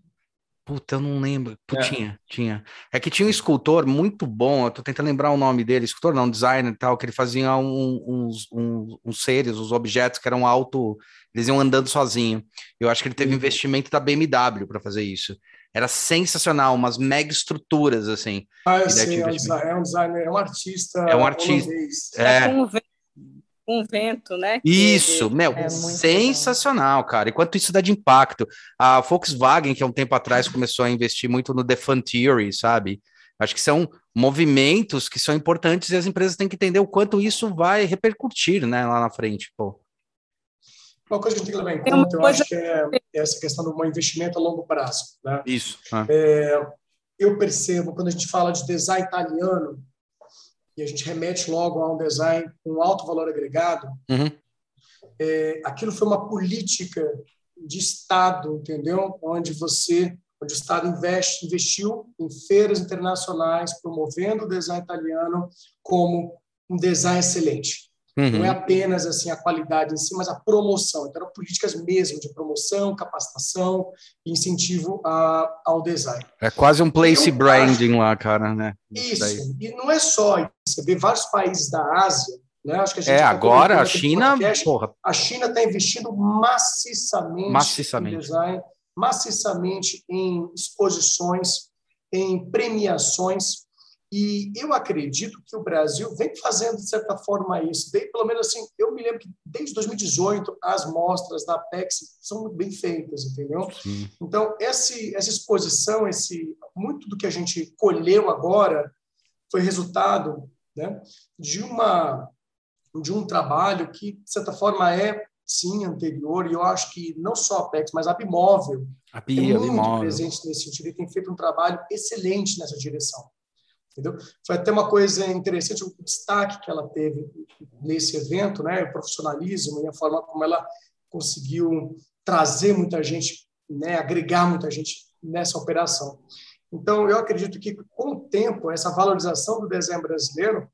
Puta, eu não lembro. É. Tinha, tinha. É que tinha um escultor muito bom, eu tô tentando lembrar o nome dele, escultor não, designer e tal, que ele fazia um, uns, uns, uns, seres, os objetos que eram auto, eles iam andando sozinho. Eu acho que ele teve uhum. investimento da BMW para fazer isso. Era sensacional, umas mega estruturas, assim. Ah, eu sei, é um, designer, é um designer, é um artista. É um artista. É. é um vento, né? Isso, meu, é sensacional, bom. cara. Enquanto isso dá de impacto. A Volkswagen, que há um tempo atrás começou a investir muito no The Fun Theory, sabe? Acho que são movimentos que são importantes e as empresas têm que entender o quanto isso vai repercutir, né, lá na frente, pô. Uma coisa que a gente tem que levar em conta, eu acho que é essa questão do investimento a longo prazo. Né? Isso. Ah. É, eu percebo, quando a gente fala de design italiano, e a gente remete logo a um design com alto valor agregado, uhum. é, aquilo foi uma política de Estado, entendeu? Onde você, onde o Estado investe, investiu em feiras internacionais, promovendo o design italiano como um design excelente. Uhum. Não é apenas assim a qualidade em si, mas a promoção. Então, eram políticas mesmo de promoção, capacitação e incentivo a, ao design. É quase um place então, branding acho, lá, cara, né? Isso. Isso. E não é só isso. Você vê vários países da Ásia, né? Acho que a gente é, tá agora a China, podcast, porra. A China está investindo maciçamente, maciçamente em design, maciçamente em exposições, em premiações e eu acredito que o Brasil vem fazendo, de certa forma, isso. Desde, pelo menos assim, eu me lembro que desde 2018 as mostras da Apex são muito bem feitas, entendeu? Sim. Então, esse, essa exposição, esse muito do que a gente colheu agora foi resultado né, de, uma, de um trabalho que, de certa forma, é, sim, anterior. E eu acho que não só a Apex, mas a Bimóvel a Pia, é muito Bimóvel. presente nesse sentido e tem feito um trabalho excelente nessa direção entendeu? Foi até uma coisa interessante o destaque que ela teve nesse evento, né? O profissionalismo e a forma como ela conseguiu trazer muita gente, né? Agregar muita gente nessa operação. Então, eu acredito que com o tempo essa valorização do desenho brasileiro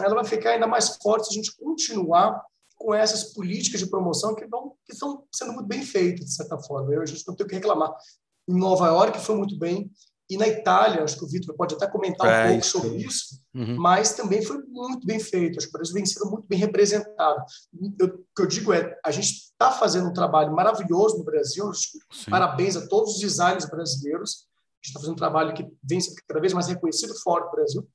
ela vai ficar ainda mais forte se a gente continuar com essas políticas de promoção que, vão, que estão sendo muito bem feitas, de certa forma. Eu, a gente não tem o que reclamar. Em Nova York foi muito bem, e na Itália, acho que o Vitor pode até comentar é, um pouco sobre isso, uhum. mas também foi muito bem feito. Acho que o Brasil vem sendo muito bem representado. Eu, o que eu digo é, a gente está fazendo um trabalho maravilhoso no Brasil. Sim. Parabéns a todos os designers brasileiros. A gente está fazendo um trabalho que vem sendo cada vez mais reconhecido fora do Brasil.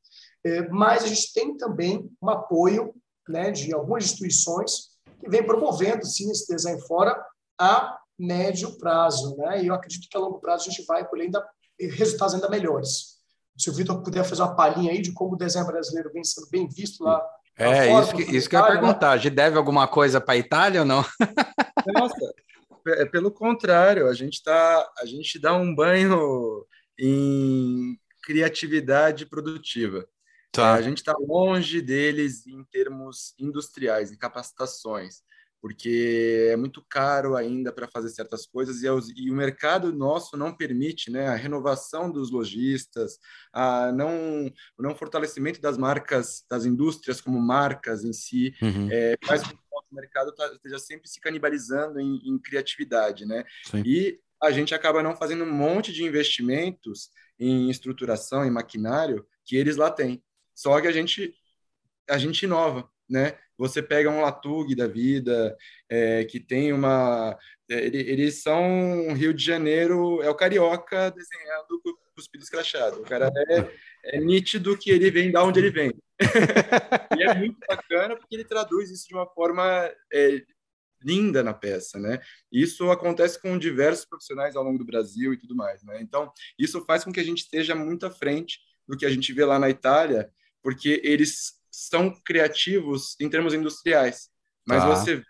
É, mas a gente tem também um apoio né, de algumas instituições que vem promovendo, sim, esse design fora a médio prazo. Né? E eu acredito que a longo prazo a gente vai colher ainda resultados ainda melhores. Se o Vitor puder fazer uma palhinha aí de como o desenho brasileiro vem sendo bem visto lá. É, fora, isso, que, isso que eu ia perguntar. Né? A gente deve alguma coisa para a Itália ou não? <laughs> Nossa, é, pelo contrário, a gente, tá, a gente dá um banho em criatividade produtiva. Tá. A gente está longe deles em termos industriais, em capacitações porque é muito caro ainda para fazer certas coisas e, é e, o mercado nosso não permite né, a renovação dos lojistas, a não, o não fortalecimento das marcas, das indústrias como marcas em si, uhum. é, faz com que o mercado tá, esteja sempre se canibalizando em, em criatividade. Né? E a gente acaba não fazendo um monte de investimentos em estruturação, em maquinário, que eles lá têm. Só que a gente, a gente inova, né? Você pega um Latug da vida, é, que tem uma. É, eles são Rio de Janeiro, é o carioca desenhando com cuspido escrachado. O cara é, é nítido que ele vem da onde ele vem. <laughs> e é muito bacana porque ele traduz isso de uma forma é, linda na peça, né? Isso acontece com diversos profissionais ao longo do Brasil e tudo mais, né? Então, isso faz com que a gente esteja muito à frente do que a gente vê lá na Itália, porque eles são criativos em termos industriais, mas tá. você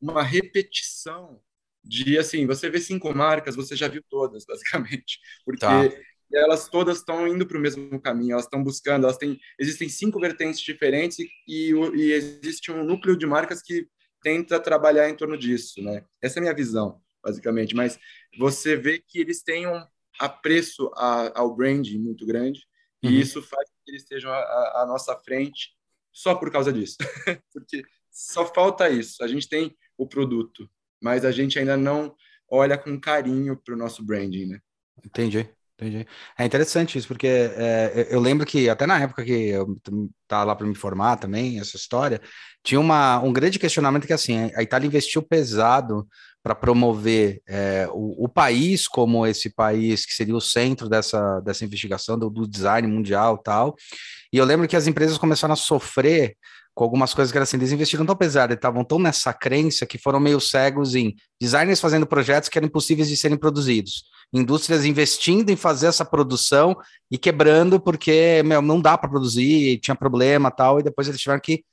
uma repetição de assim, você vê cinco marcas, você já viu todas, <laughs> basicamente, porque tá. elas todas estão indo para o mesmo caminho, elas estão buscando, elas têm, existem cinco vertentes diferentes e, e existe um núcleo de marcas que tenta trabalhar em torno disso, né? Essa é a minha visão, basicamente, mas você vê que eles têm um apreço a, ao branding muito grande uhum. e isso faz que eles estejam à, à nossa frente só por causa disso, <laughs> porque só falta isso. A gente tem o produto, mas a gente ainda não olha com carinho para o nosso branding, né? Entendi. Entendi. É interessante isso, porque é, eu lembro que até na época que eu estava lá para me formar também, essa história, tinha uma, um grande questionamento que assim, a Itália investiu pesado para promover é, o, o, país como esse país que seria o centro dessa, dessa investigação do, do design mundial tal. E eu lembro que as empresas começaram a sofrer com algumas coisas que eram assim, eles investiram tão pesado, estavam tão nessa crença que foram meio cegos em designers fazendo projetos que eram impossíveis de serem produzidos, indústrias investindo em fazer essa produção e quebrando porque meu, não dá para produzir, tinha problema tal, e depois eles tiveram que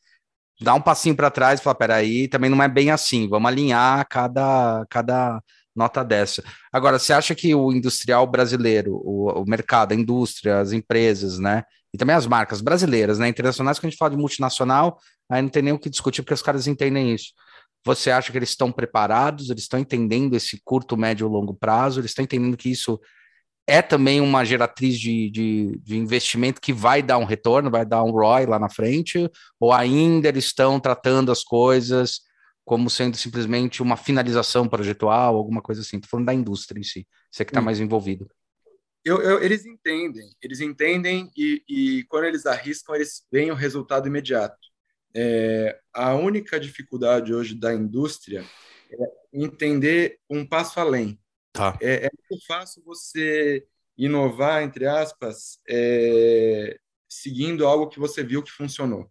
dar um passinho para trás e falar, peraí, também não é bem assim, vamos alinhar cada, cada nota dessa. Agora, você acha que o industrial brasileiro, o, o mercado, a indústria, as empresas, né, e também as marcas brasileiras, né? Internacionais, quando a gente fala de multinacional, aí não tem nem o que discutir, porque os caras entendem isso. Você acha que eles estão preparados, eles estão entendendo esse curto, médio ou longo prazo, eles estão entendendo que isso é também uma geratriz de, de, de, investimento que vai dar um retorno, vai dar um ROI lá na frente, ou ainda eles estão tratando as coisas como sendo simplesmente uma finalização projetual, alguma coisa assim? Estou falando da indústria em si, você que está mais envolvido. Eu, eu, eles entendem, eles entendem e, e, quando eles arriscam, eles veem o resultado imediato. É, a única dificuldade hoje da indústria é entender um passo além. Tá. É, é muito fácil você inovar, entre aspas, é, seguindo algo que você viu que funcionou.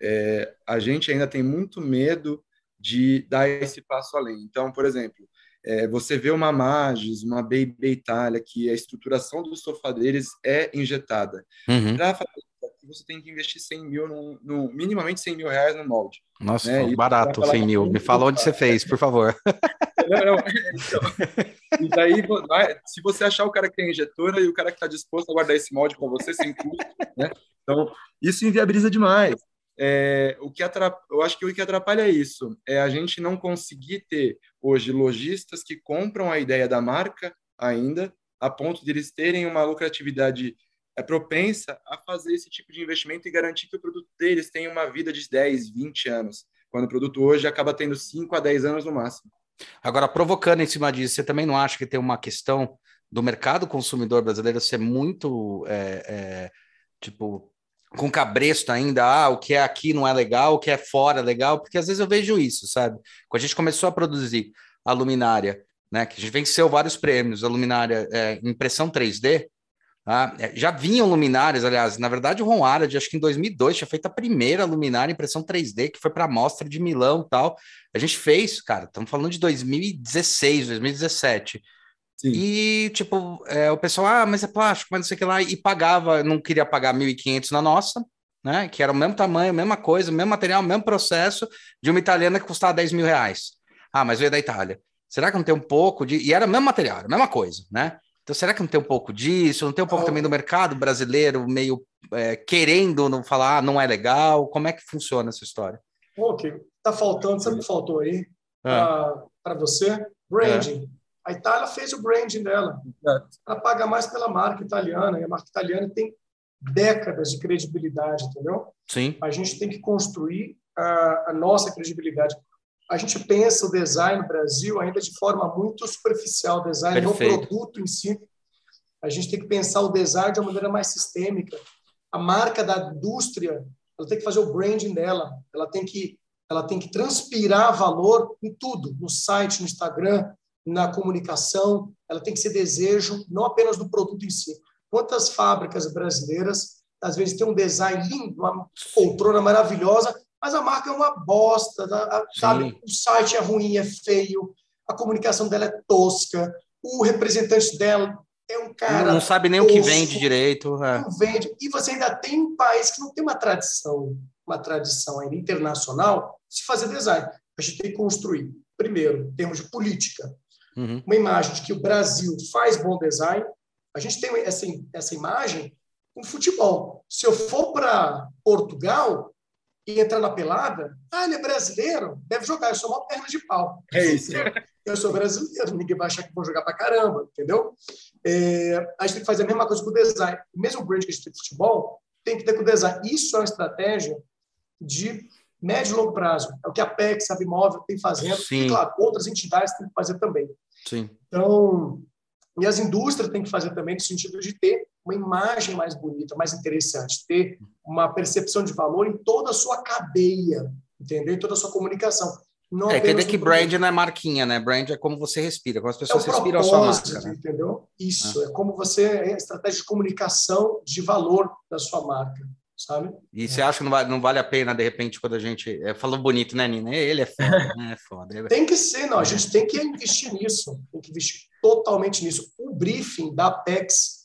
É, a gente ainda tem muito medo de dar esse passo além. Então, por exemplo, é, você vê uma Magis, uma Baby Itália, que a estruturação do sofá deles é injetada. Uhum. Para fazer isso, você tem que investir 100 mil, no, no, minimamente 100 mil reais no molde. Nossa, né? barato 100 mil. Me fala onde você fez, por favor. <laughs> Não, não. Então, e daí, se você achar o cara que tem injetora e o cara que está disposto a guardar esse molde com você sem custo, né? Então, isso inviabiliza demais. É, o que atrapalha, eu acho que o que atrapalha é isso, é a gente não conseguir ter hoje lojistas que compram a ideia da marca ainda, a ponto de eles terem uma lucratividade é, propensa a fazer esse tipo de investimento e garantir que o produto deles tenha uma vida de 10, 20 anos, quando o produto hoje acaba tendo 5 a 10 anos no máximo. Agora, provocando em cima disso, você também não acha que tem uma questão do mercado consumidor brasileiro ser muito, é, é, tipo, com cabresto ainda, ah, o que é aqui não é legal, o que é fora é legal, porque às vezes eu vejo isso, sabe? Quando a gente começou a produzir a luminária, né, que a gente venceu vários prêmios, a luminária é, impressão 3D, é, já vinham luminárias, aliás, na verdade o Ron Arad, acho que em 2002, tinha feito a primeira luminária impressão 3D, que foi para a mostra de Milão tal, a gente fez, cara, estamos falando de 2016, 2017, Sim. E, tipo, é, o pessoal, ah, mas é plástico, mas não sei o que lá, e pagava, não queria pagar 1.500 na nossa, né? Que era o mesmo tamanho, mesma coisa, mesmo material, mesmo processo de uma italiana que custava 10 mil reais. Ah, mas veio da Itália. Será que não tem um pouco de. E era o mesmo material, a mesma coisa, né? Então, será que não tem um pouco disso? Não tem um pouco oh. também do mercado brasileiro meio é, querendo não falar, ah, não é legal? Como é que funciona essa história? Ok, tá faltando, sabe o que faltou aí? Ah. Para você? Branding. É. A Itália fez o branding dela. Ela paga mais pela marca italiana, e a marca italiana tem décadas de credibilidade, entendeu? Sim. A gente tem que construir a, a nossa credibilidade. A gente pensa o design no Brasil ainda de forma muito superficial, o design no produto em si. A gente tem que pensar o design de uma maneira mais sistêmica. A marca da indústria, ela tem que fazer o branding dela, ela tem que ela tem que transpirar valor em tudo, no site, no Instagram, na comunicação, ela tem que ser desejo não apenas do produto em si. Quantas fábricas brasileiras, às vezes, tem um design lindo, uma poltrona maravilhosa, mas a marca é uma bosta, sabe? O site é ruim, é feio, a comunicação dela é tosca, o representante dela é um cara. Não sabe nem o que vende direito. É. Não vende. E você ainda tem um país que não tem uma tradição, uma tradição ainda internacional de se fazer design. A gente tem que construir, primeiro, em termos de política, uhum. uma imagem de que o Brasil faz bom design. A gente tem essa, essa imagem com futebol. Se eu for para Portugal, e entrar na pelada, ah, ele é brasileiro, deve jogar, eu sou uma perna de pau. É isso. Eu sou brasileiro, ninguém vai achar que vou jogar pra caramba, entendeu? É, a gente tem que fazer a mesma coisa com o design. O mesmo brand que a gente tem de futebol, tem que ter com o design. Isso é uma estratégia de médio e longo prazo. É o que a PEC, a Bimóvel tem fazendo. Sim. E, claro, outras entidades têm que fazer também. Sim. Então, e as indústrias têm que fazer também no sentido de ter uma imagem mais bonita, mais interessante, ter uma percepção de valor em toda a sua cadeia, entendeu? Em toda a sua comunicação. Não é entender que brand não é marquinha, né? Brand é como você respira, como as pessoas é respiram a sua marca. Né? Entendeu? Isso, é. é como você é a estratégia de comunicação de valor da sua marca. Sabe? E você acha que não vale, não vale a pena, de repente, quando a gente. É, falou bonito, né, Nina? Ele é foda, <laughs> né? É foda. Tem que ser, não. A gente tem que investir nisso. Tem que investir totalmente nisso. O briefing da Apex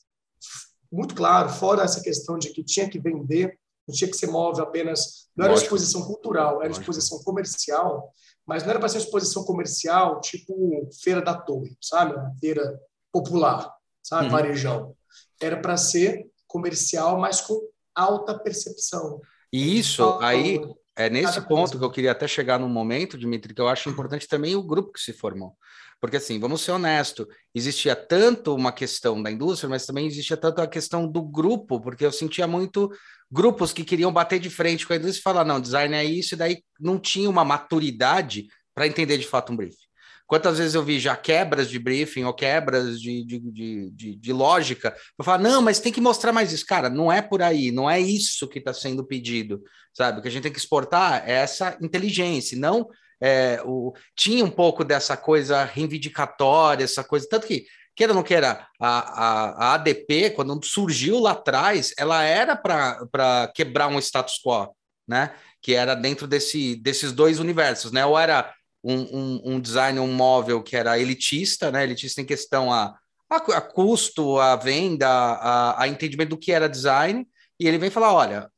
muito claro, fora essa questão de que tinha que vender, não tinha que ser móvel apenas, não era Lógico. exposição cultural, era Lógico. exposição comercial, mas não era para ser exposição comercial tipo feira da torre, sabe? Uma feira popular, sabe? Uhum. Varejão. Era para ser comercial, mas com alta percepção. E isso aí é nesse ponto que eu queria até chegar num momento, Dimitri, que eu acho importante também o grupo que se formou. Porque, assim, vamos ser honestos, existia tanto uma questão da indústria, mas também existia tanto a questão do grupo, porque eu sentia muito grupos que queriam bater de frente com a indústria e falar, não, design é isso, e daí não tinha uma maturidade para entender de fato um briefing. Quantas vezes eu vi já quebras de briefing ou quebras de, de, de, de, de lógica para falar, não, mas tem que mostrar mais isso. Cara, não é por aí, não é isso que está sendo pedido, sabe? O que a gente tem que exportar é essa inteligência, não é, o, tinha um pouco dessa coisa reivindicatória, essa coisa, tanto que, queira ou não queira, a, a, a ADP, quando surgiu lá atrás, ela era para quebrar um status quo, né? Que era dentro desse, desses dois universos, né? Ou era um, um, um design, um móvel que era elitista, né? Elitista em questão a, a, a custo, a venda, a, a entendimento do que era design, e ele vem falar: olha,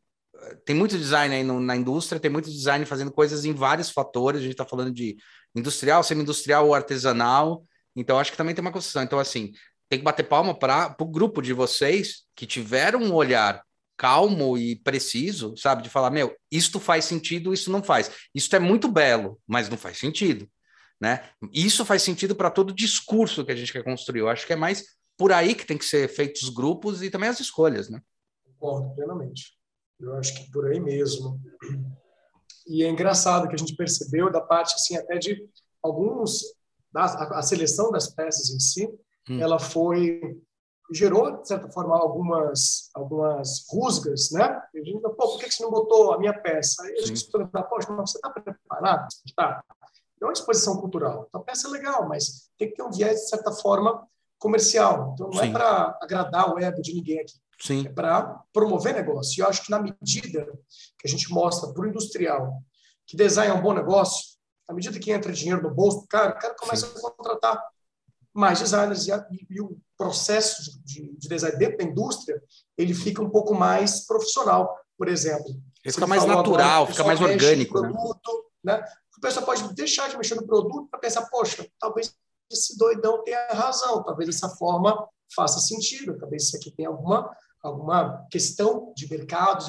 tem muito design aí no, na indústria, tem muito design fazendo coisas em vários fatores. A gente está falando de industrial, semi-industrial ou artesanal. Então, acho que também tem uma construção. Então, assim, tem que bater palma para o grupo de vocês que tiveram um olhar calmo e preciso, sabe? De falar, meu, isto faz sentido, isso não faz. Isso é muito belo, mas não faz sentido, né? Isso faz sentido para todo o discurso que a gente quer construir. Eu acho que é mais por aí que tem que ser feitos os grupos e também as escolhas, né? Concordo plenamente. Eu acho que por aí mesmo. E é engraçado que a gente percebeu da parte assim até de alguns a, a seleção das peças em si, hum. ela foi gerou de certa forma algumas algumas rusgas, né? A gente, pô, por que você não botou a minha peça? Aí a gente se pergunta, poxa, mas você está preparado? Tá. É uma exposição cultural. Então, a peça é legal, mas tem que ter um viés de certa forma comercial. Então, não é Sim. é para agradar o ego de ninguém aqui. Sim. É para promover negócio. E eu acho que na medida que a gente mostra para o industrial que design é um bom negócio, à medida que entra dinheiro no bolso do cara, o cara começa Sim. a contratar mais designers e, e, e o processo de, de, design dentro da indústria ele fica um pouco mais profissional, por exemplo. Ele fica mais natural, agora, fica mais orgânico. Né? Produto, né? né? O pessoal pode deixar de mexer no produto para pensar, poxa, talvez esse doidão tenha razão, talvez dessa forma faça sentido, talvez isso aqui tenha alguma alguma questão de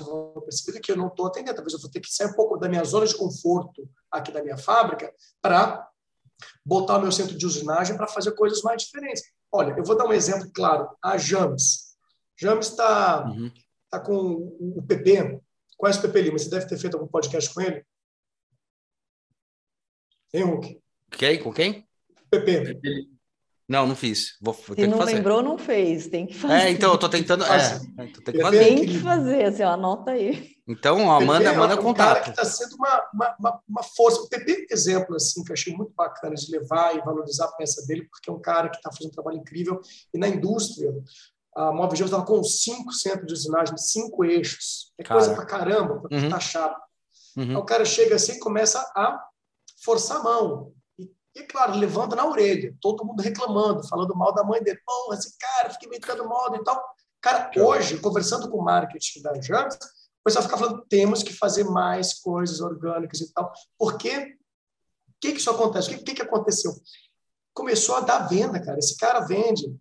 vou perceber que eu não estou atendendo, talvez eu vou ter que sair um pouco da minha zona de conforto aqui da minha fábrica para botar o meu centro de usinagem para fazer coisas mais diferentes. Olha, eu vou dar um exemplo claro. A James. James está uhum. tá com o PP. Conhece o PP Lima? Você deve ter feito algum podcast com ele? Hein, Hulk? Quem? Com quem? PP. Não, não fiz. Vou, vou Se não fazer. lembrou, não fez. Tem que fazer. É, então, eu tô tentando. É, tô tentando fazer. Tem que fazer, assim, ó, anota aí. Então, ó, manda, manda é um contato. cara que está sendo uma, uma, uma, força. O PP exemplo, assim, que eu achei muito bacana de levar e valorizar a peça dele, porque é um cara que está fazendo um trabalho incrível. E na indústria, a Móvel Geo estava com cinco centros de usinagem, cinco eixos. É cara. coisa pra caramba, para uhum. taxar. Uhum. Então, o cara chega assim e começa a forçar a mão E, claro, levanta na orelha, todo mundo reclamando, falando mal da mãe dele. Pô, esse cara fica inventando moda e tal. Cara, hoje, conversando com o marketing da Jams, o pessoal fica falando temos que fazer mais coisas orgânicas e tal. Porque o que, que isso acontece? O que, que, que aconteceu? Começou a dar venda, cara. Esse cara vende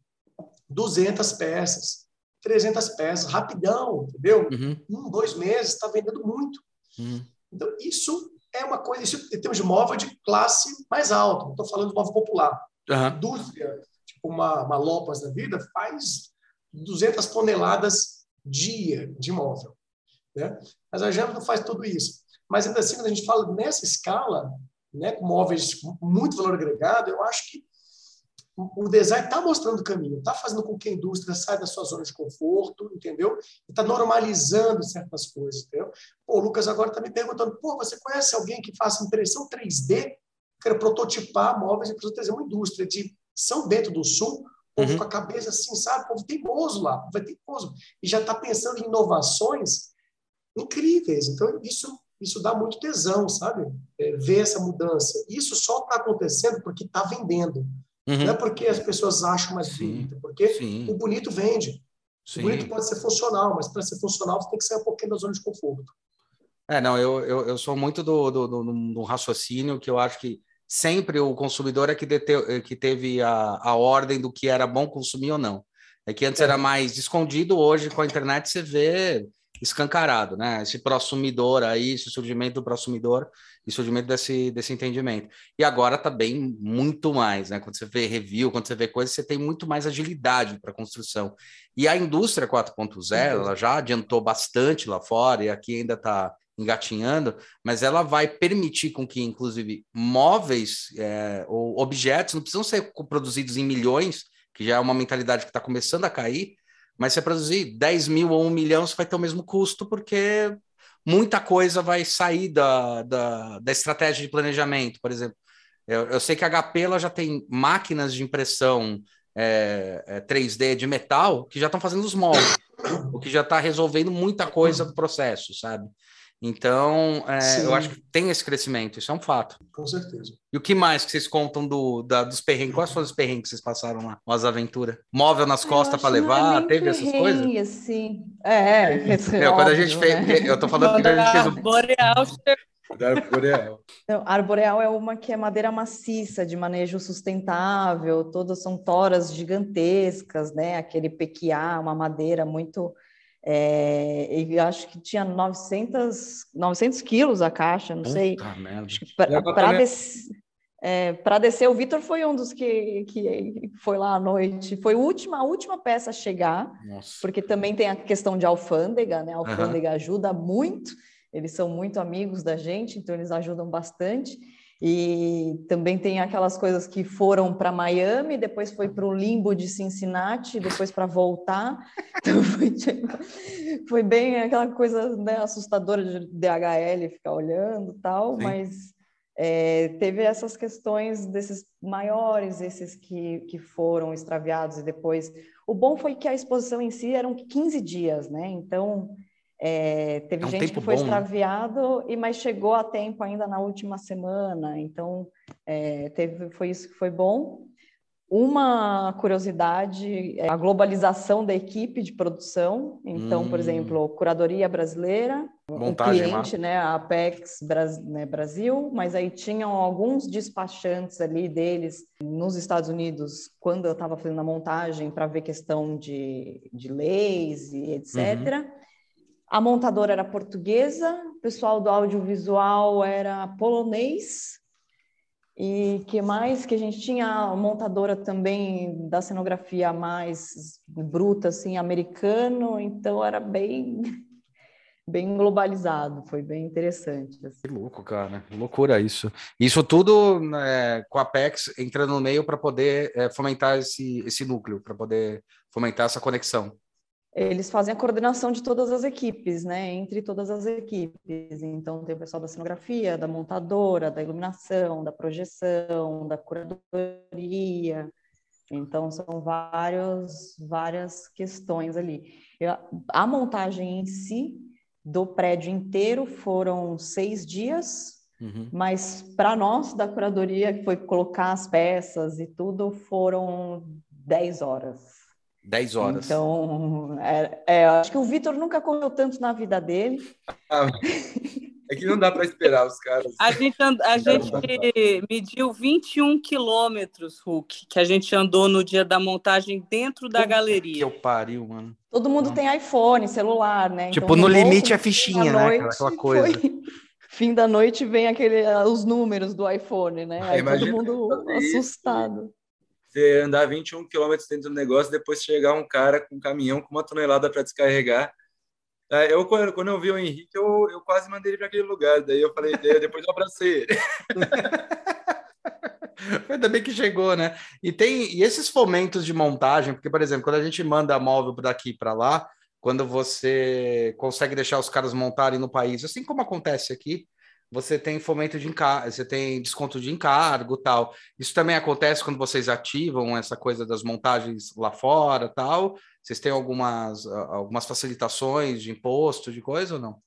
200 peças, 300 peças, rapidão, entendeu? Uhum. Um, dois meses, está vendendo muito. Uhum. Então, isso é uma coisa, isso em termos de móvel de classe mais alta, não estou falando de móvel popular. Uhum. Indústria, tipo uma, uma Lopas da vida, faz 200 toneladas dia de móvel. Né? Mas a Jamba não faz tudo isso. Mas ainda assim, quando a gente fala nessa escala, né, com móveis com muito valor agregado, eu acho que o design está mostrando o caminho, está fazendo com que a indústria saia da sua zona de conforto, entendeu? E está normalizando certas coisas, entendeu? Pô, o Lucas agora está me perguntando, pô, você conhece alguém que faça impressão 3D? Quero prototipar móveis em impressão 3D, uma indústria de São Bento do Sul, povo uhum. com a cabeça assim, sabe? Povo teimoso lá, povo é teimoso. E já está pensando em inovações incríveis. Então, isso isso dá muito tesão, sabe? É, ver essa mudança. Isso só está acontecendo porque está vendendo. Uhum. Não é porque as pessoas acham mais bonito, porque Sim. o bonito vende. Sim. O bonito pode ser funcional, mas para ser funcional você tem que sair um pouquinho da zona de conforto. É, não, eu, eu, eu sou muito do, do, do, do, raciocínio que eu acho que sempre o consumidor é que, dete, que teve a, a ordem do que era bom consumir ou não. É que antes é. era mais escondido, hoje com a internet você vê escancarado, né? Esse prosumidor aí, esse surgimento do prosumidor e surgimento desse, desse entendimento. E agora tá bem muito mais, né? Quando você vê review, quando você vê coisas, você tem muito mais agilidade para construção. E a indústria 4.0, ela já adiantou bastante lá fora e aqui ainda está engatinhando, mas ela vai permitir com que, inclusive, móveis é, ou objetos não precisam ser produzidos em milhões, que já é uma mentalidade que está começando a cair, mas se produzir 10 mil ou 1 milhão, você vai ter o mesmo custo, porque muita coisa vai sair da, da, da estratégia de planejamento, por exemplo. Eu, eu sei que a HP já tem máquinas de impressão é, é, 3D de metal que já estão fazendo os moldes, o que já está resolvendo muita coisa do processo, sabe? Então, é, eu acho que tem esse crescimento, isso é um fato. Com certeza. E o que mais que vocês contam do, da, dos perrengues? Quais foram os perrengues que vocês passaram lá? As aventuras? Móvel nas costas para levar? É teve essas coisas? Assim. É, é <laughs> Meu, quando a gente fez. Né? Eu tô falando que a gente fez o. Boreal Arboreal. Então, arboreal é uma que é madeira maciça, de manejo sustentável, todas são toras gigantescas, né? Aquele pequiá, uma madeira muito é, e acho que tinha 900, 900 quilos a caixa, não Puta sei. Para des, é, descer, o Vitor foi um dos que, que foi lá à noite. Foi a última, a última peça a chegar, Nossa. porque também tem a questão de alfândega, né? A alfândega uhum. ajuda muito, eles são muito amigos da gente, então eles ajudam bastante. E também tem aquelas coisas que foram para Miami, depois foi para o limbo de Cincinnati, depois para voltar. <laughs> Então foi, tipo, foi, bem aquela coisa né, assustadora de DHL ficar olhando tal, Sim. mas é, teve essas questões desses maiores, esses que, que foram extraviados e depois. O bom foi que a exposição em si eram 15 dias, né? Então é, teve é um gente que foi bom, né? extraviado, e mas chegou a tempo ainda na última semana, então é, teve, foi isso que foi bom. Uma curiosidade é a globalização da equipe de produção. Então, hum. por exemplo, curadoria brasileira, Montagem, o cliente, né, a Apex né, Brasil, mas aí tinham alguns despachantes ali deles nos Estados Unidos, quando eu estava fazendo a montagem, para ver questão de, de leis e etc. Uhum. A montadora era portuguesa, o pessoal do audiovisual era polonês. E que mais que a gente tinha a montadora também da cenografia mais bruta assim, americano, então era bem <laughs> bem globalizado, foi bem interessante. Assim. Que louco, cara, loucura isso. Isso tudo né, com a Apex entrando no meio para poder é, fomentar esse, esse núcleo, para poder fomentar essa conexão eles fazem a coordenação de todas as equipes, né? Entre todas as equipes. Então, tem o pessoal da cenografia, da montadora, da iluminação, da projeção, da curadoria. Então, são vários, várias questões ali. A montagem em si, do prédio inteiro, foram seis dias, Uhum. Mas para nós da curadoria, que foi colocar as peças e tudo, foram 10 horas. 10 horas. Então, é, é, acho que o Vitor nunca correu tanto na vida dele. Ah, é que não dá para esperar os caras. A gente, a gente mediu 21 quilômetros, Hulk, que a gente andou no dia da montagem dentro da galeria. Que eu pariu, mano. Todo mundo tem iPhone, celular, né? Tipo, então, no, limite é fichinha, né? Aquela coisa. Foi... <laughs> Fim da noite vem aquele, os números do iPhone, né? Aí todo mundo assustado. Você andar 21 quilômetros dentro do negócio, depois chegar um cara com um caminhão com uma tonelada para descarregar. Eu, quando eu vi o Henrique, eu, eu quase mandei ele para aquele lugar. Daí eu falei, depois eu abracei ele. <laughs> Ainda bem que chegou, né? E tem e esses fomentos de montagem, porque, por exemplo, quando a gente manda móvel daqui para lá, quando você consegue deixar os caras montarem no país, assim como acontece aqui, você tem fomento de encargo, você tem desconto de encargo tal. Isso também acontece quando vocês ativam essa coisa das montagens lá fora tal. Vocês têm algumas, algumas facilitações de imposto, de coisa ou não?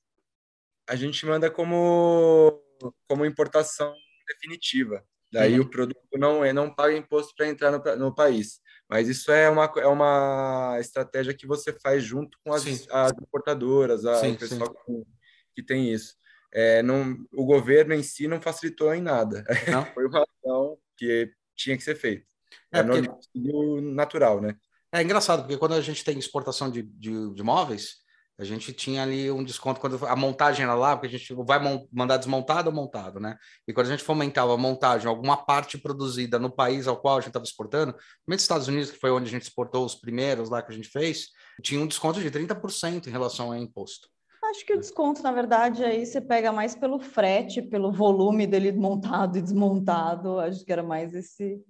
A gente manda como, como importação definitiva. Daí uhum. o produto não, é, não paga imposto para entrar no, no país. Mas isso é uma, é uma estratégia que você faz junto com as, as importadoras, a, sim, o pessoal que, que tem isso é, não, o governo em si não facilitou em nada. <laughs> Foi uma ação que tinha que ser feita. É, é porque... natural, né? É engraçado, porque quando a gente tem exportação de, de, de móveis, a gente tinha ali um desconto quando a montagem era lá, porque a gente vai mandar desmontado ou montado, né? E quando a gente fomentava a montagem, alguma parte produzida no país ao qual a gente estava exportando, principalmente nos Estados Unidos, que foi onde a gente exportou os primeiros lá que a gente fez, tinha um desconto de 30% em relação ao imposto. Acho que o desconto, na verdade, aí você pega mais pelo frete, pelo volume dele montado e desmontado. Acho que era mais esse.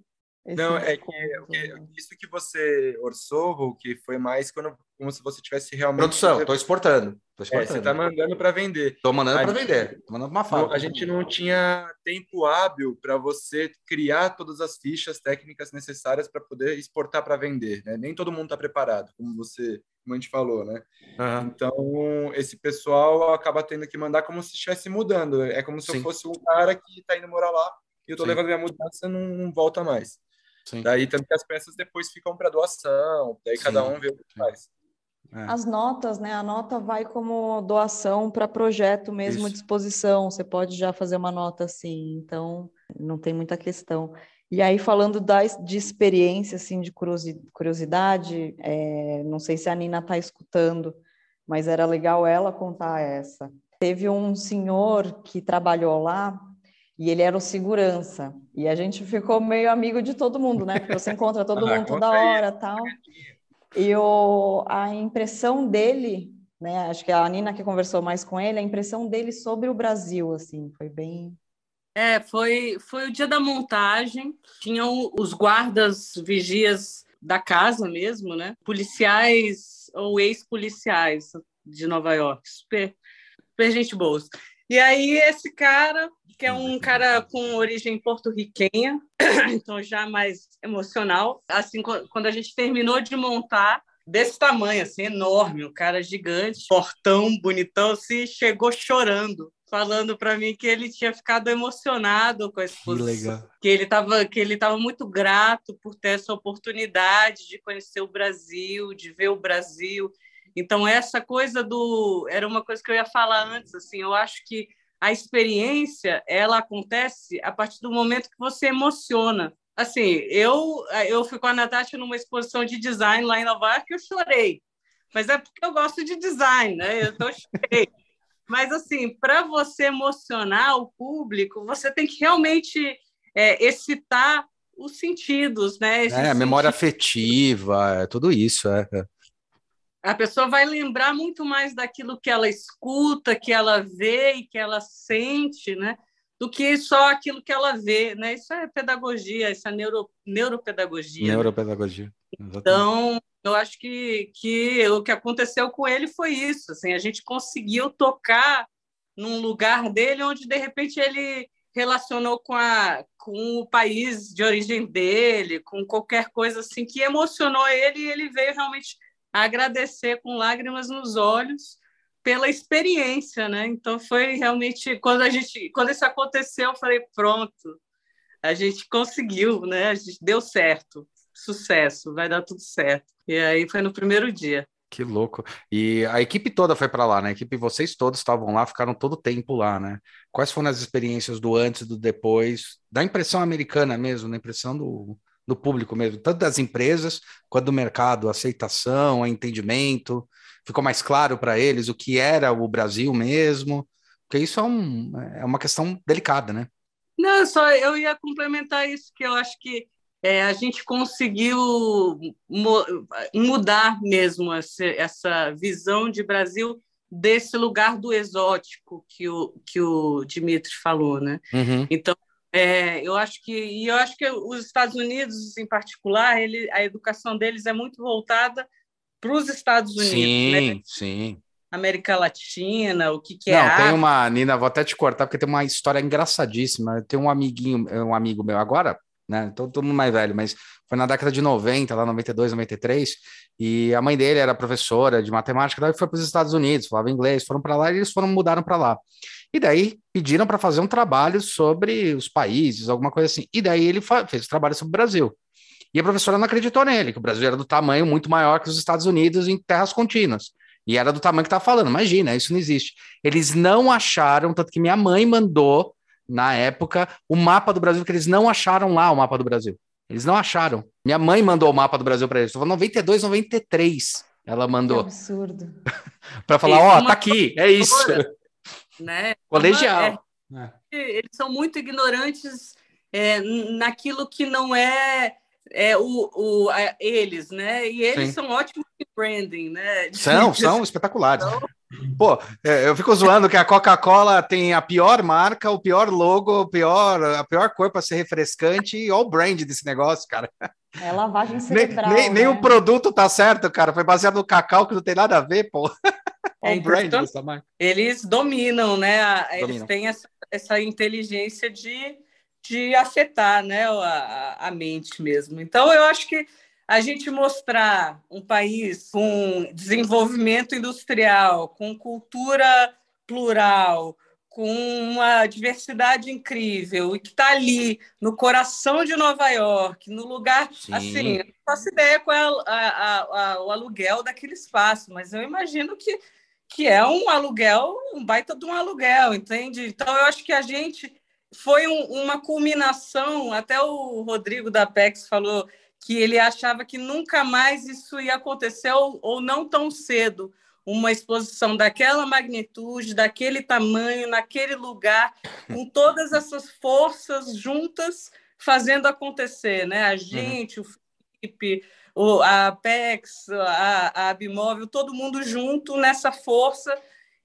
Esse Não, é que, é, isso que você orçou, que foi mais quando, como se você tivesse realmente. Produção, estou exportando. Tô exportando. É, você está mandando para vender. Estou mandando para vender. Estou mandando uma fábrica. A gente não tinha tempo hábil para você criar todas as fichas técnicas necessárias para poder exportar para vender. Né? Nem todo mundo está preparado, como você como a gente falou, né? Uhum. Então, esse pessoal acaba tendo que mandar como se estivesse mudando. É como se Sim. eu fosse um cara que está indo morar lá e eu estou levando minha mudança não, não volta mais. Sim. Daí tanto que as peças depois ficam para doação, daí Sim. cada um vê o que faz. É. As notas, né? A nota vai como doação para projeto mesmo Isso. disposição. Você pode já fazer uma nota assim, então não tem muita questão. E aí, falando da, de experiência, assim, de curiosidade, é, não sei se a Nina está escutando, mas era legal ela contar essa. Teve um senhor que trabalhou lá e ele era o segurança. E a gente ficou meio amigo de todo mundo, né? Porque você <laughs> encontra todo ah, mundo toda hora tal. E o, a impressão dele, né? Acho que a Nina que conversou mais com ele, a impressão dele sobre o Brasil, assim, foi bem é, foi, foi o dia da montagem. Tinham os guardas, vigias da casa mesmo, né? Policiais ou ex-policiais de Nova York. Super, super gente boa. E aí esse cara, que é um cara com origem porto-riquenha, <clears throat> então já mais emocional, assim, quando a gente terminou de montar, desse tamanho, assim, enorme, um cara gigante, portão, bonitão, assim, chegou chorando falando para mim que ele tinha ficado emocionado com a exposição, que, que ele estava que ele estava muito grato por ter essa oportunidade de conhecer o Brasil, de ver o Brasil. Então essa coisa do era uma coisa que eu ia falar antes, assim, eu acho que a experiência ela acontece a partir do momento que você emociona. Assim, eu eu fui com a Natasha numa exposição de design lá em Nova York e eu chorei. Mas é porque eu gosto de design, né? Eu chorei. Mas, assim, para você emocionar o público, você tem que realmente é, excitar os sentidos, né? É, a memória afetiva, é tudo isso, é, é. A pessoa vai lembrar muito mais daquilo que ela escuta, que ela vê e que ela sente, né? Do que só aquilo que ela vê, né? Isso é pedagogia, isso é neuro, neuropedagogia. Né? Neuropedagogia. Então, eu acho que, que o que aconteceu com ele foi isso. Assim, a gente conseguiu tocar num lugar dele onde, de repente, ele relacionou com, a, com o país de origem dele, com qualquer coisa assim que emocionou ele e ele veio realmente agradecer com lágrimas nos olhos pela experiência, né? Então foi realmente quando a gente, quando isso aconteceu, eu falei pronto, a gente conseguiu, né? A gente deu certo, sucesso, vai dar tudo certo. E aí foi no primeiro dia. Que louco. E a equipe toda foi para lá, né? A equipe, vocês todos estavam lá, ficaram todo tempo lá, né? Quais foram as experiências do antes, do depois, da impressão americana mesmo, da impressão do, do público mesmo, tanto das empresas quanto do mercado, aceitação, entendimento, ficou mais claro para eles o que era o Brasil mesmo, porque isso é, um, é uma questão delicada, né? Não, só eu ia complementar isso, que eu acho que é, a gente conseguiu mudar mesmo essa, essa visão de Brasil desse lugar do exótico que o, que o Dimitri falou, né? Uhum. Então, é, eu acho que e eu acho que os Estados Unidos, em particular, ele, a educação deles é muito voltada para os Estados Unidos. Sim, né? sim. América Latina, o que, que é. Não, tem uma Nina, vou até te cortar porque tem uma história engraçadíssima. Tem um amiguinho, um amigo meu agora, né? Todo, todo mundo mais velho, mas foi na década de 90, lá 92, 93, e a mãe dele era professora de matemática, daí foi para os Estados Unidos, falava inglês, foram para lá e eles foram mudaram para lá. E daí pediram para fazer um trabalho sobre os países, alguma coisa assim. E daí ele fez o trabalho sobre o Brasil. E a professora não acreditou nele, que o Brasil era do tamanho muito maior que os Estados Unidos em terras contínuas. E era do tamanho que estava falando. Imagina, isso não existe. Eles não acharam, tanto que minha mãe mandou na época, o mapa do Brasil, que eles não acharam lá o mapa do Brasil. Eles não acharam. Minha mãe mandou o mapa do Brasil para eles. Estou falando 92, 93. Ela mandou. Que absurdo. <laughs> para falar, ó, oh, tá aqui, é isso. Né? Colegial. É, é. Eles são muito ignorantes é, naquilo que não é, é o, o a, eles, né? E eles Sim. são ótimos de branding, né? <laughs> São, são espetaculares. Então, Pô, é, eu fico zoando que a Coca-Cola tem a pior marca, o pior logo, o pior, a pior cor para ser refrescante e olha o brand desse negócio, cara. É lavagem cerebral. Nem, nem, né? nem, o produto tá certo, cara. Foi baseado no cacau que não tem nada a ver, pô. É, brand. Eles dominam, né? Eles dominam. têm essa, essa inteligência de, de afetar né? a, a mente mesmo. Então, eu acho que a gente mostrar um país com desenvolvimento industrial, com cultura plural, com uma diversidade incrível e que está ali no coração de Nova York, no lugar Sim. assim, eu não faço ideia qual é a, a, a, o aluguel daquele espaço, mas eu imagino que, que é um aluguel, um baita de um aluguel, entende? Então eu acho que a gente foi um, uma culminação, até o Rodrigo da PEX falou que ele achava que nunca mais isso ia acontecer ou, ou não tão cedo uma exposição daquela magnitude, daquele tamanho, naquele lugar, com todas essas forças juntas fazendo acontecer, né? A uhum. gente, uhum. o Felipe, o, a Apex, a, a Abimóvel, todo mundo junto nessa força.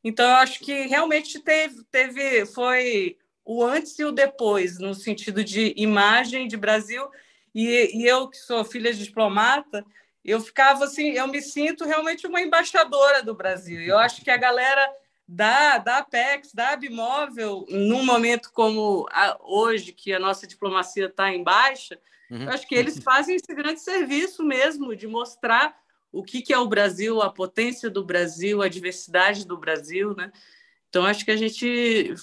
Então, eu acho que realmente teve, teve foi o antes e o depois, no sentido de imagem de Brasil e, e eu, que sou filha de diplomata, eu ficava assim, eu me sinto realmente uma embaixadora do Brasil. Eu acho que a galera da, da Apex, da Abimóvel, num momento como a, hoje, que a nossa diplomacia está em baixa, uhum. eu acho que eles fazem esse grande serviço mesmo de mostrar o que, que é o Brasil, a potência do Brasil, a diversidade do Brasil, né? Então, acho que a gente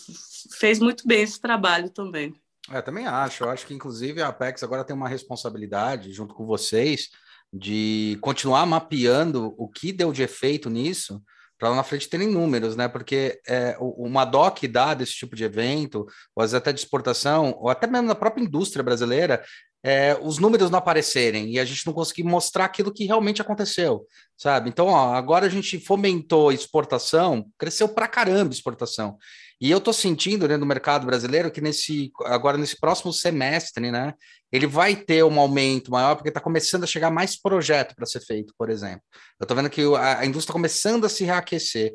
fez muito bem esse trabalho também. É, também acho. Eu acho que, inclusive, a Apex agora tem uma responsabilidade, junto com vocês, de continuar mapeando o que deu de efeito nisso, para lá na frente terem números, né? Porque é, uma DOC dá desse tipo de evento, ou às vezes até de exportação, ou até mesmo na própria indústria brasileira, é, os números não aparecerem e a gente não conseguir mostrar aquilo que realmente aconteceu, sabe? Então, ó, agora a gente fomentou exportação, cresceu pra caramba exportação. E eu estou sentindo né, no mercado brasileiro que nesse agora nesse próximo semestre, né, ele vai ter um aumento maior, porque está começando a chegar mais projeto para ser feito, por exemplo. Eu estou vendo que a, a indústria está começando a se reaquecer.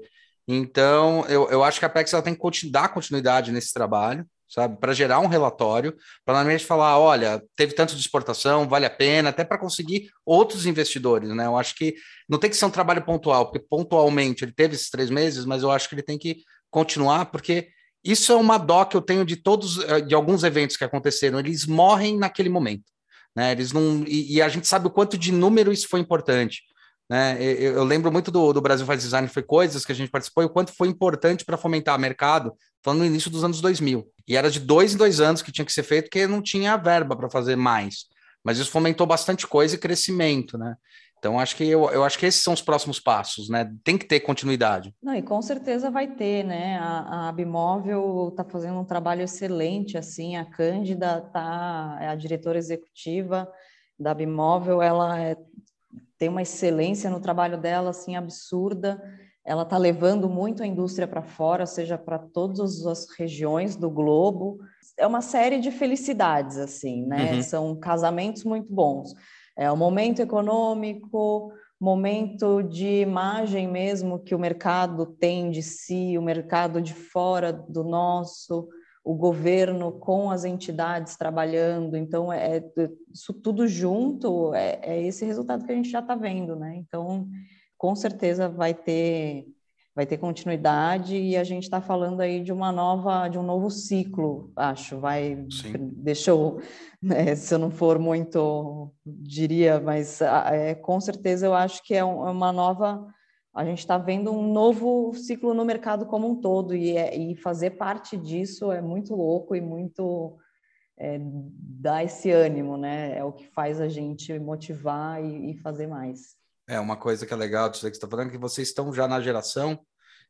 Então, eu, eu acho que a Apex ela tem que dar continuidade nesse trabalho, sabe, para gerar um relatório, para normalmente falar, olha, teve tanto de exportação, vale a pena, até para conseguir outros investidores, né? Eu acho que não tem que ser um trabalho pontual, porque pontualmente ele teve esses três meses, mas eu acho que ele tem que continuar, porque isso é uma dó que eu tenho de todos, eh, de alguns eventos que aconteceram, eles morrem naquele momento, né? Eles não, e, e a gente sabe o quanto de número isso foi importante, né? Eu, eu lembro muito do, do, Brasil Faz Design, foi coisas que a gente participou e o quanto foi importante para fomentar o mercado, falando no início dos anos 2000. E era de dois em dois anos que tinha que ser feito, porque não tinha verba para fazer mais. Mas isso fomentou bastante coisa e crescimento, né? Então, acho que eu, eu acho que esses são os próximos passos, né? Tem que ter continuidade. Não, e com certeza vai ter, né? A, a Abimóvel está fazendo um trabalho excelente, assim, a Cândida tá, é a diretora executiva da Abimóvel, ela é, tem uma excelência no trabalho dela, assim, absurda. Ela está levando muito a indústria para fora, seja para todas as regiões do globo. É uma série de felicidades, assim, né? Uhum. São casamentos muito bons é o momento econômico, momento de imagem mesmo que o mercado tem de si, o mercado de fora do nosso, o governo com as entidades trabalhando. Então, é, é isso tudo junto, é, é esse resultado que a gente já está vendo, né? Então, com certeza vai ter vai ter continuidade e a gente está falando aí de uma nova, de um novo ciclo, acho. Vai, Sim. deixa eu, né, se eu não for muito, diria, mas é, com certeza eu acho que é, é uma nova. A gente está vendo um novo ciclo no mercado como um todo e, é, e fazer parte disso é muito louco e muito é, dá esse ânimo, né? É o que faz a gente motivar e, e fazer mais. É, uma coisa que é legal disso que você está falando, é que vocês estão já na geração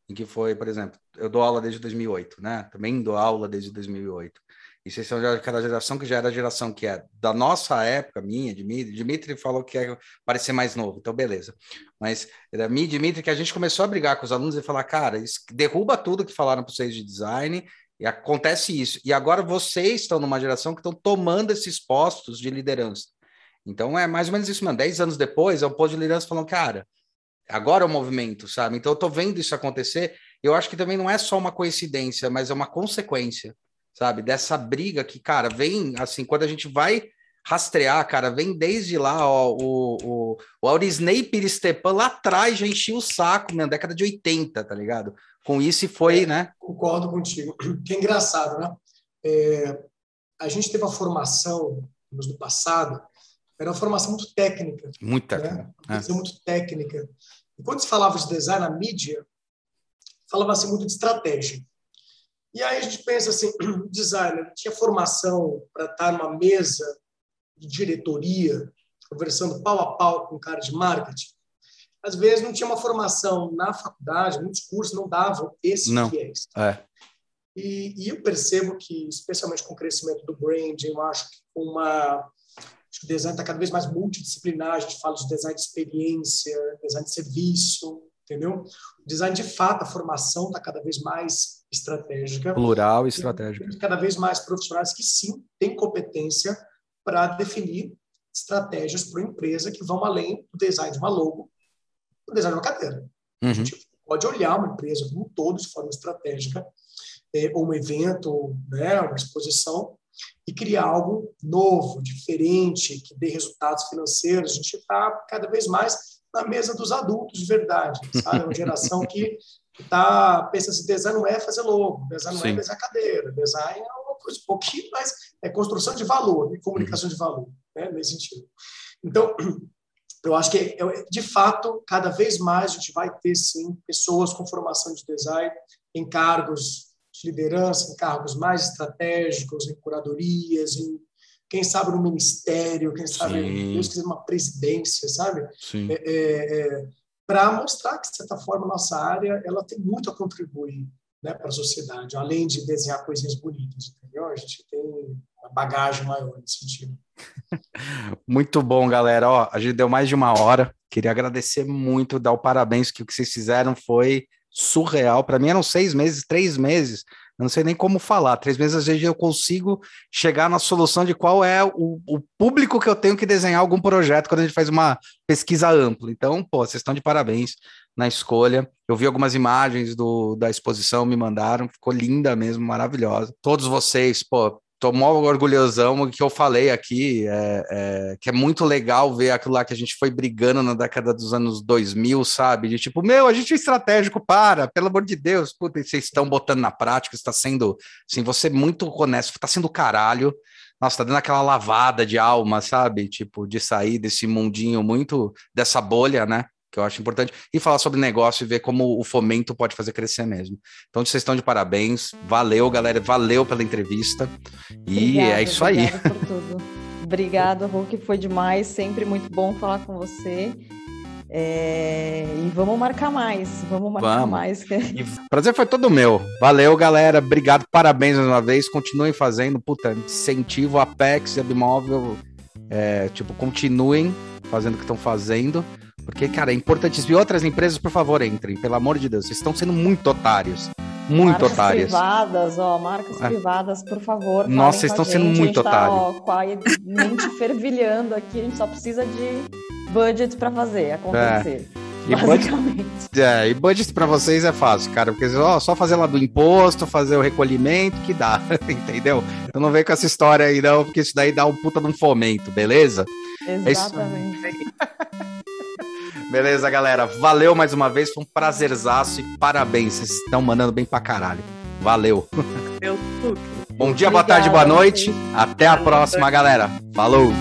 em que foi, por exemplo, eu dou aula desde 2008, né? Também dou aula desde 2008. E vocês são já aquela geração que já era a geração que é da nossa época, minha, Dimitri. Dimitri falou que é parecer mais novo, então beleza. Mas da minha Dimitri que a gente começou a brigar com os alunos e falar, cara, derruba tudo que falaram para vocês de design e acontece isso. E agora vocês estão numa geração que estão tomando esses postos de liderança. Então é mais ou menos isso, mano. Dez anos depois, é o posto de liderança falando, cara, agora é o movimento, sabe? Então eu tô vendo isso acontecer. Eu acho que também não é só uma coincidência, mas é uma consequência, sabe? Dessa briga que, cara, vem assim, quando a gente vai rastrear, cara, vem desde lá, ó, o, o, o Aurisney Piristepan lá atrás já enchia o saco, na década de 80, tá ligado? Com isso e foi, é, né? Concordo contigo. <clears throat> Que é engraçado, né? É, a gente teve a formação no passado era uma formação muito técnica. Muito técnica. Né? É. Muito técnica. E quando se falava de design na mídia, falava-se muito de estratégia. E aí a gente pensa assim, <clears throat> designer tinha formação para estar numa mesa de diretoria, conversando pau a pau com um cara de marketing. Às vezes não tinha uma formação na faculdade, muitos cursos não davam esse não. viés. É. E, e, eu percebo que, especialmente com o crescimento do branding, eu acho que uma Acho que o design está cada vez mais multidisciplinar, a gente fala de design de experiência, design de serviço, entendeu? O design, de fato, a formação está cada vez mais estratégica. Plural e estratégica. Cada vez mais profissionais que, sim, têm competência para definir estratégias para uma empresa que vão além do design de uma logo, do design de uma cadeira. Uhum. A gente pode olhar uma empresa como um todo de forma estratégica, é, ou um evento, né, uma exposição, e criar algo novo, diferente, que dê resultados financeiros. A gente está cada vez mais na mesa dos adultos de verdade, sabe? Uma geração que <laughs> está pensa assim, design não é fazer logo, design não é Sim. é desenhar cadeira, design é uma coisa um pouquinho mais, é construção de valor e comunicação uhum. de valor, né? nesse sentido. Então, <clears throat> eu acho que, de fato, cada vez mais a gente vai ter, sim, pessoas com formação de design em cargos de liderança, em cargos mais estratégicos, em curadorias, em, quem sabe no ministério, quem sabe, Sim. Deus quiser, uma presidência, sabe? É, é, é, Para mostrar que, de certa forma, a nossa área ela tem muito a contribuir né, para a sociedade, além de desenhar coisinhas bonitas, entendeu? A gente tem uma bagagem maior nesse sentido. <laughs> Muito bom, galera. Ó, a gente deu mais de uma hora. Queria agradecer muito, dar o parabéns que o que vocês fizeram foi surreal. Para mim eram seis meses, três meses. Eu não sei nem como falar. Três meses, às vezes, eu consigo chegar na solução de qual é o, o, público que eu tenho que desenhar algum projeto quando a gente faz uma pesquisa ampla. Então, pô, vocês estão de parabéns na escolha. Eu vi algumas imagens do, da exposição, me mandaram, ficou linda mesmo, maravilhosa. Todos vocês, pô, tô mó orgulhosão que eu falei aqui, é, é, que é muito legal ver aquilo lá que a gente foi brigando na década dos anos 2000, sabe? De tipo, meu, a gente é estratégico, para, pelo amor de Deus, puta, vocês estão botando na prática, está sendo, assim, você é muito honesto, está sendo caralho, nossa, tá dando aquela lavada de alma, sabe? Tipo, de sair desse mundinho muito, dessa bolha, né? Que eu acho importante, e falar sobre negócio e ver como o fomento pode fazer crescer mesmo. Então, vocês estão de parabéns. Valeu, galera. Valeu pela entrevista. E obrigado, é isso aí. Por tudo. Obrigada, Hulk. Foi demais. Sempre muito bom falar com você. É... E vamos marcar mais, vamos marcar vamos. mais. Prazer foi todo meu. Valeu, galera. Obrigado, parabéns mais uma vez. Continuem fazendo, puta, incentivo Apex e Abimóvel. É, tipo, continuem fazendo o que estão fazendo. Porque, cara, é importantíssimo. E outras empresas, por favor, entrem, pelo amor de Deus. Vocês estão sendo muito otários. Muito marcas privadas, ó, marcas é. privadas, por favor. Nossa, vocês estão sendo muito otários. Tá, ó, com a mente fervilhando aqui, a gente só precisa de budget para fazer acontecer. É. E basicamente. Budget, é, e budget para vocês é fácil, cara, porque ó, só fazer lá do imposto, fazer o recolhimento que dá, <laughs> entendeu? Eu não venho com essa história aí, não, porque isso daí dá um puta de um fomento, beleza? Exatamente. É <laughs> Beleza, galera. Valeu mais uma vez. Foi um prazerzaço e parabéns. Vocês estão mandando bem pra caralho. Valeu. Bom dia, boa tarde, boa noite. Até a próxima, galera. Falou.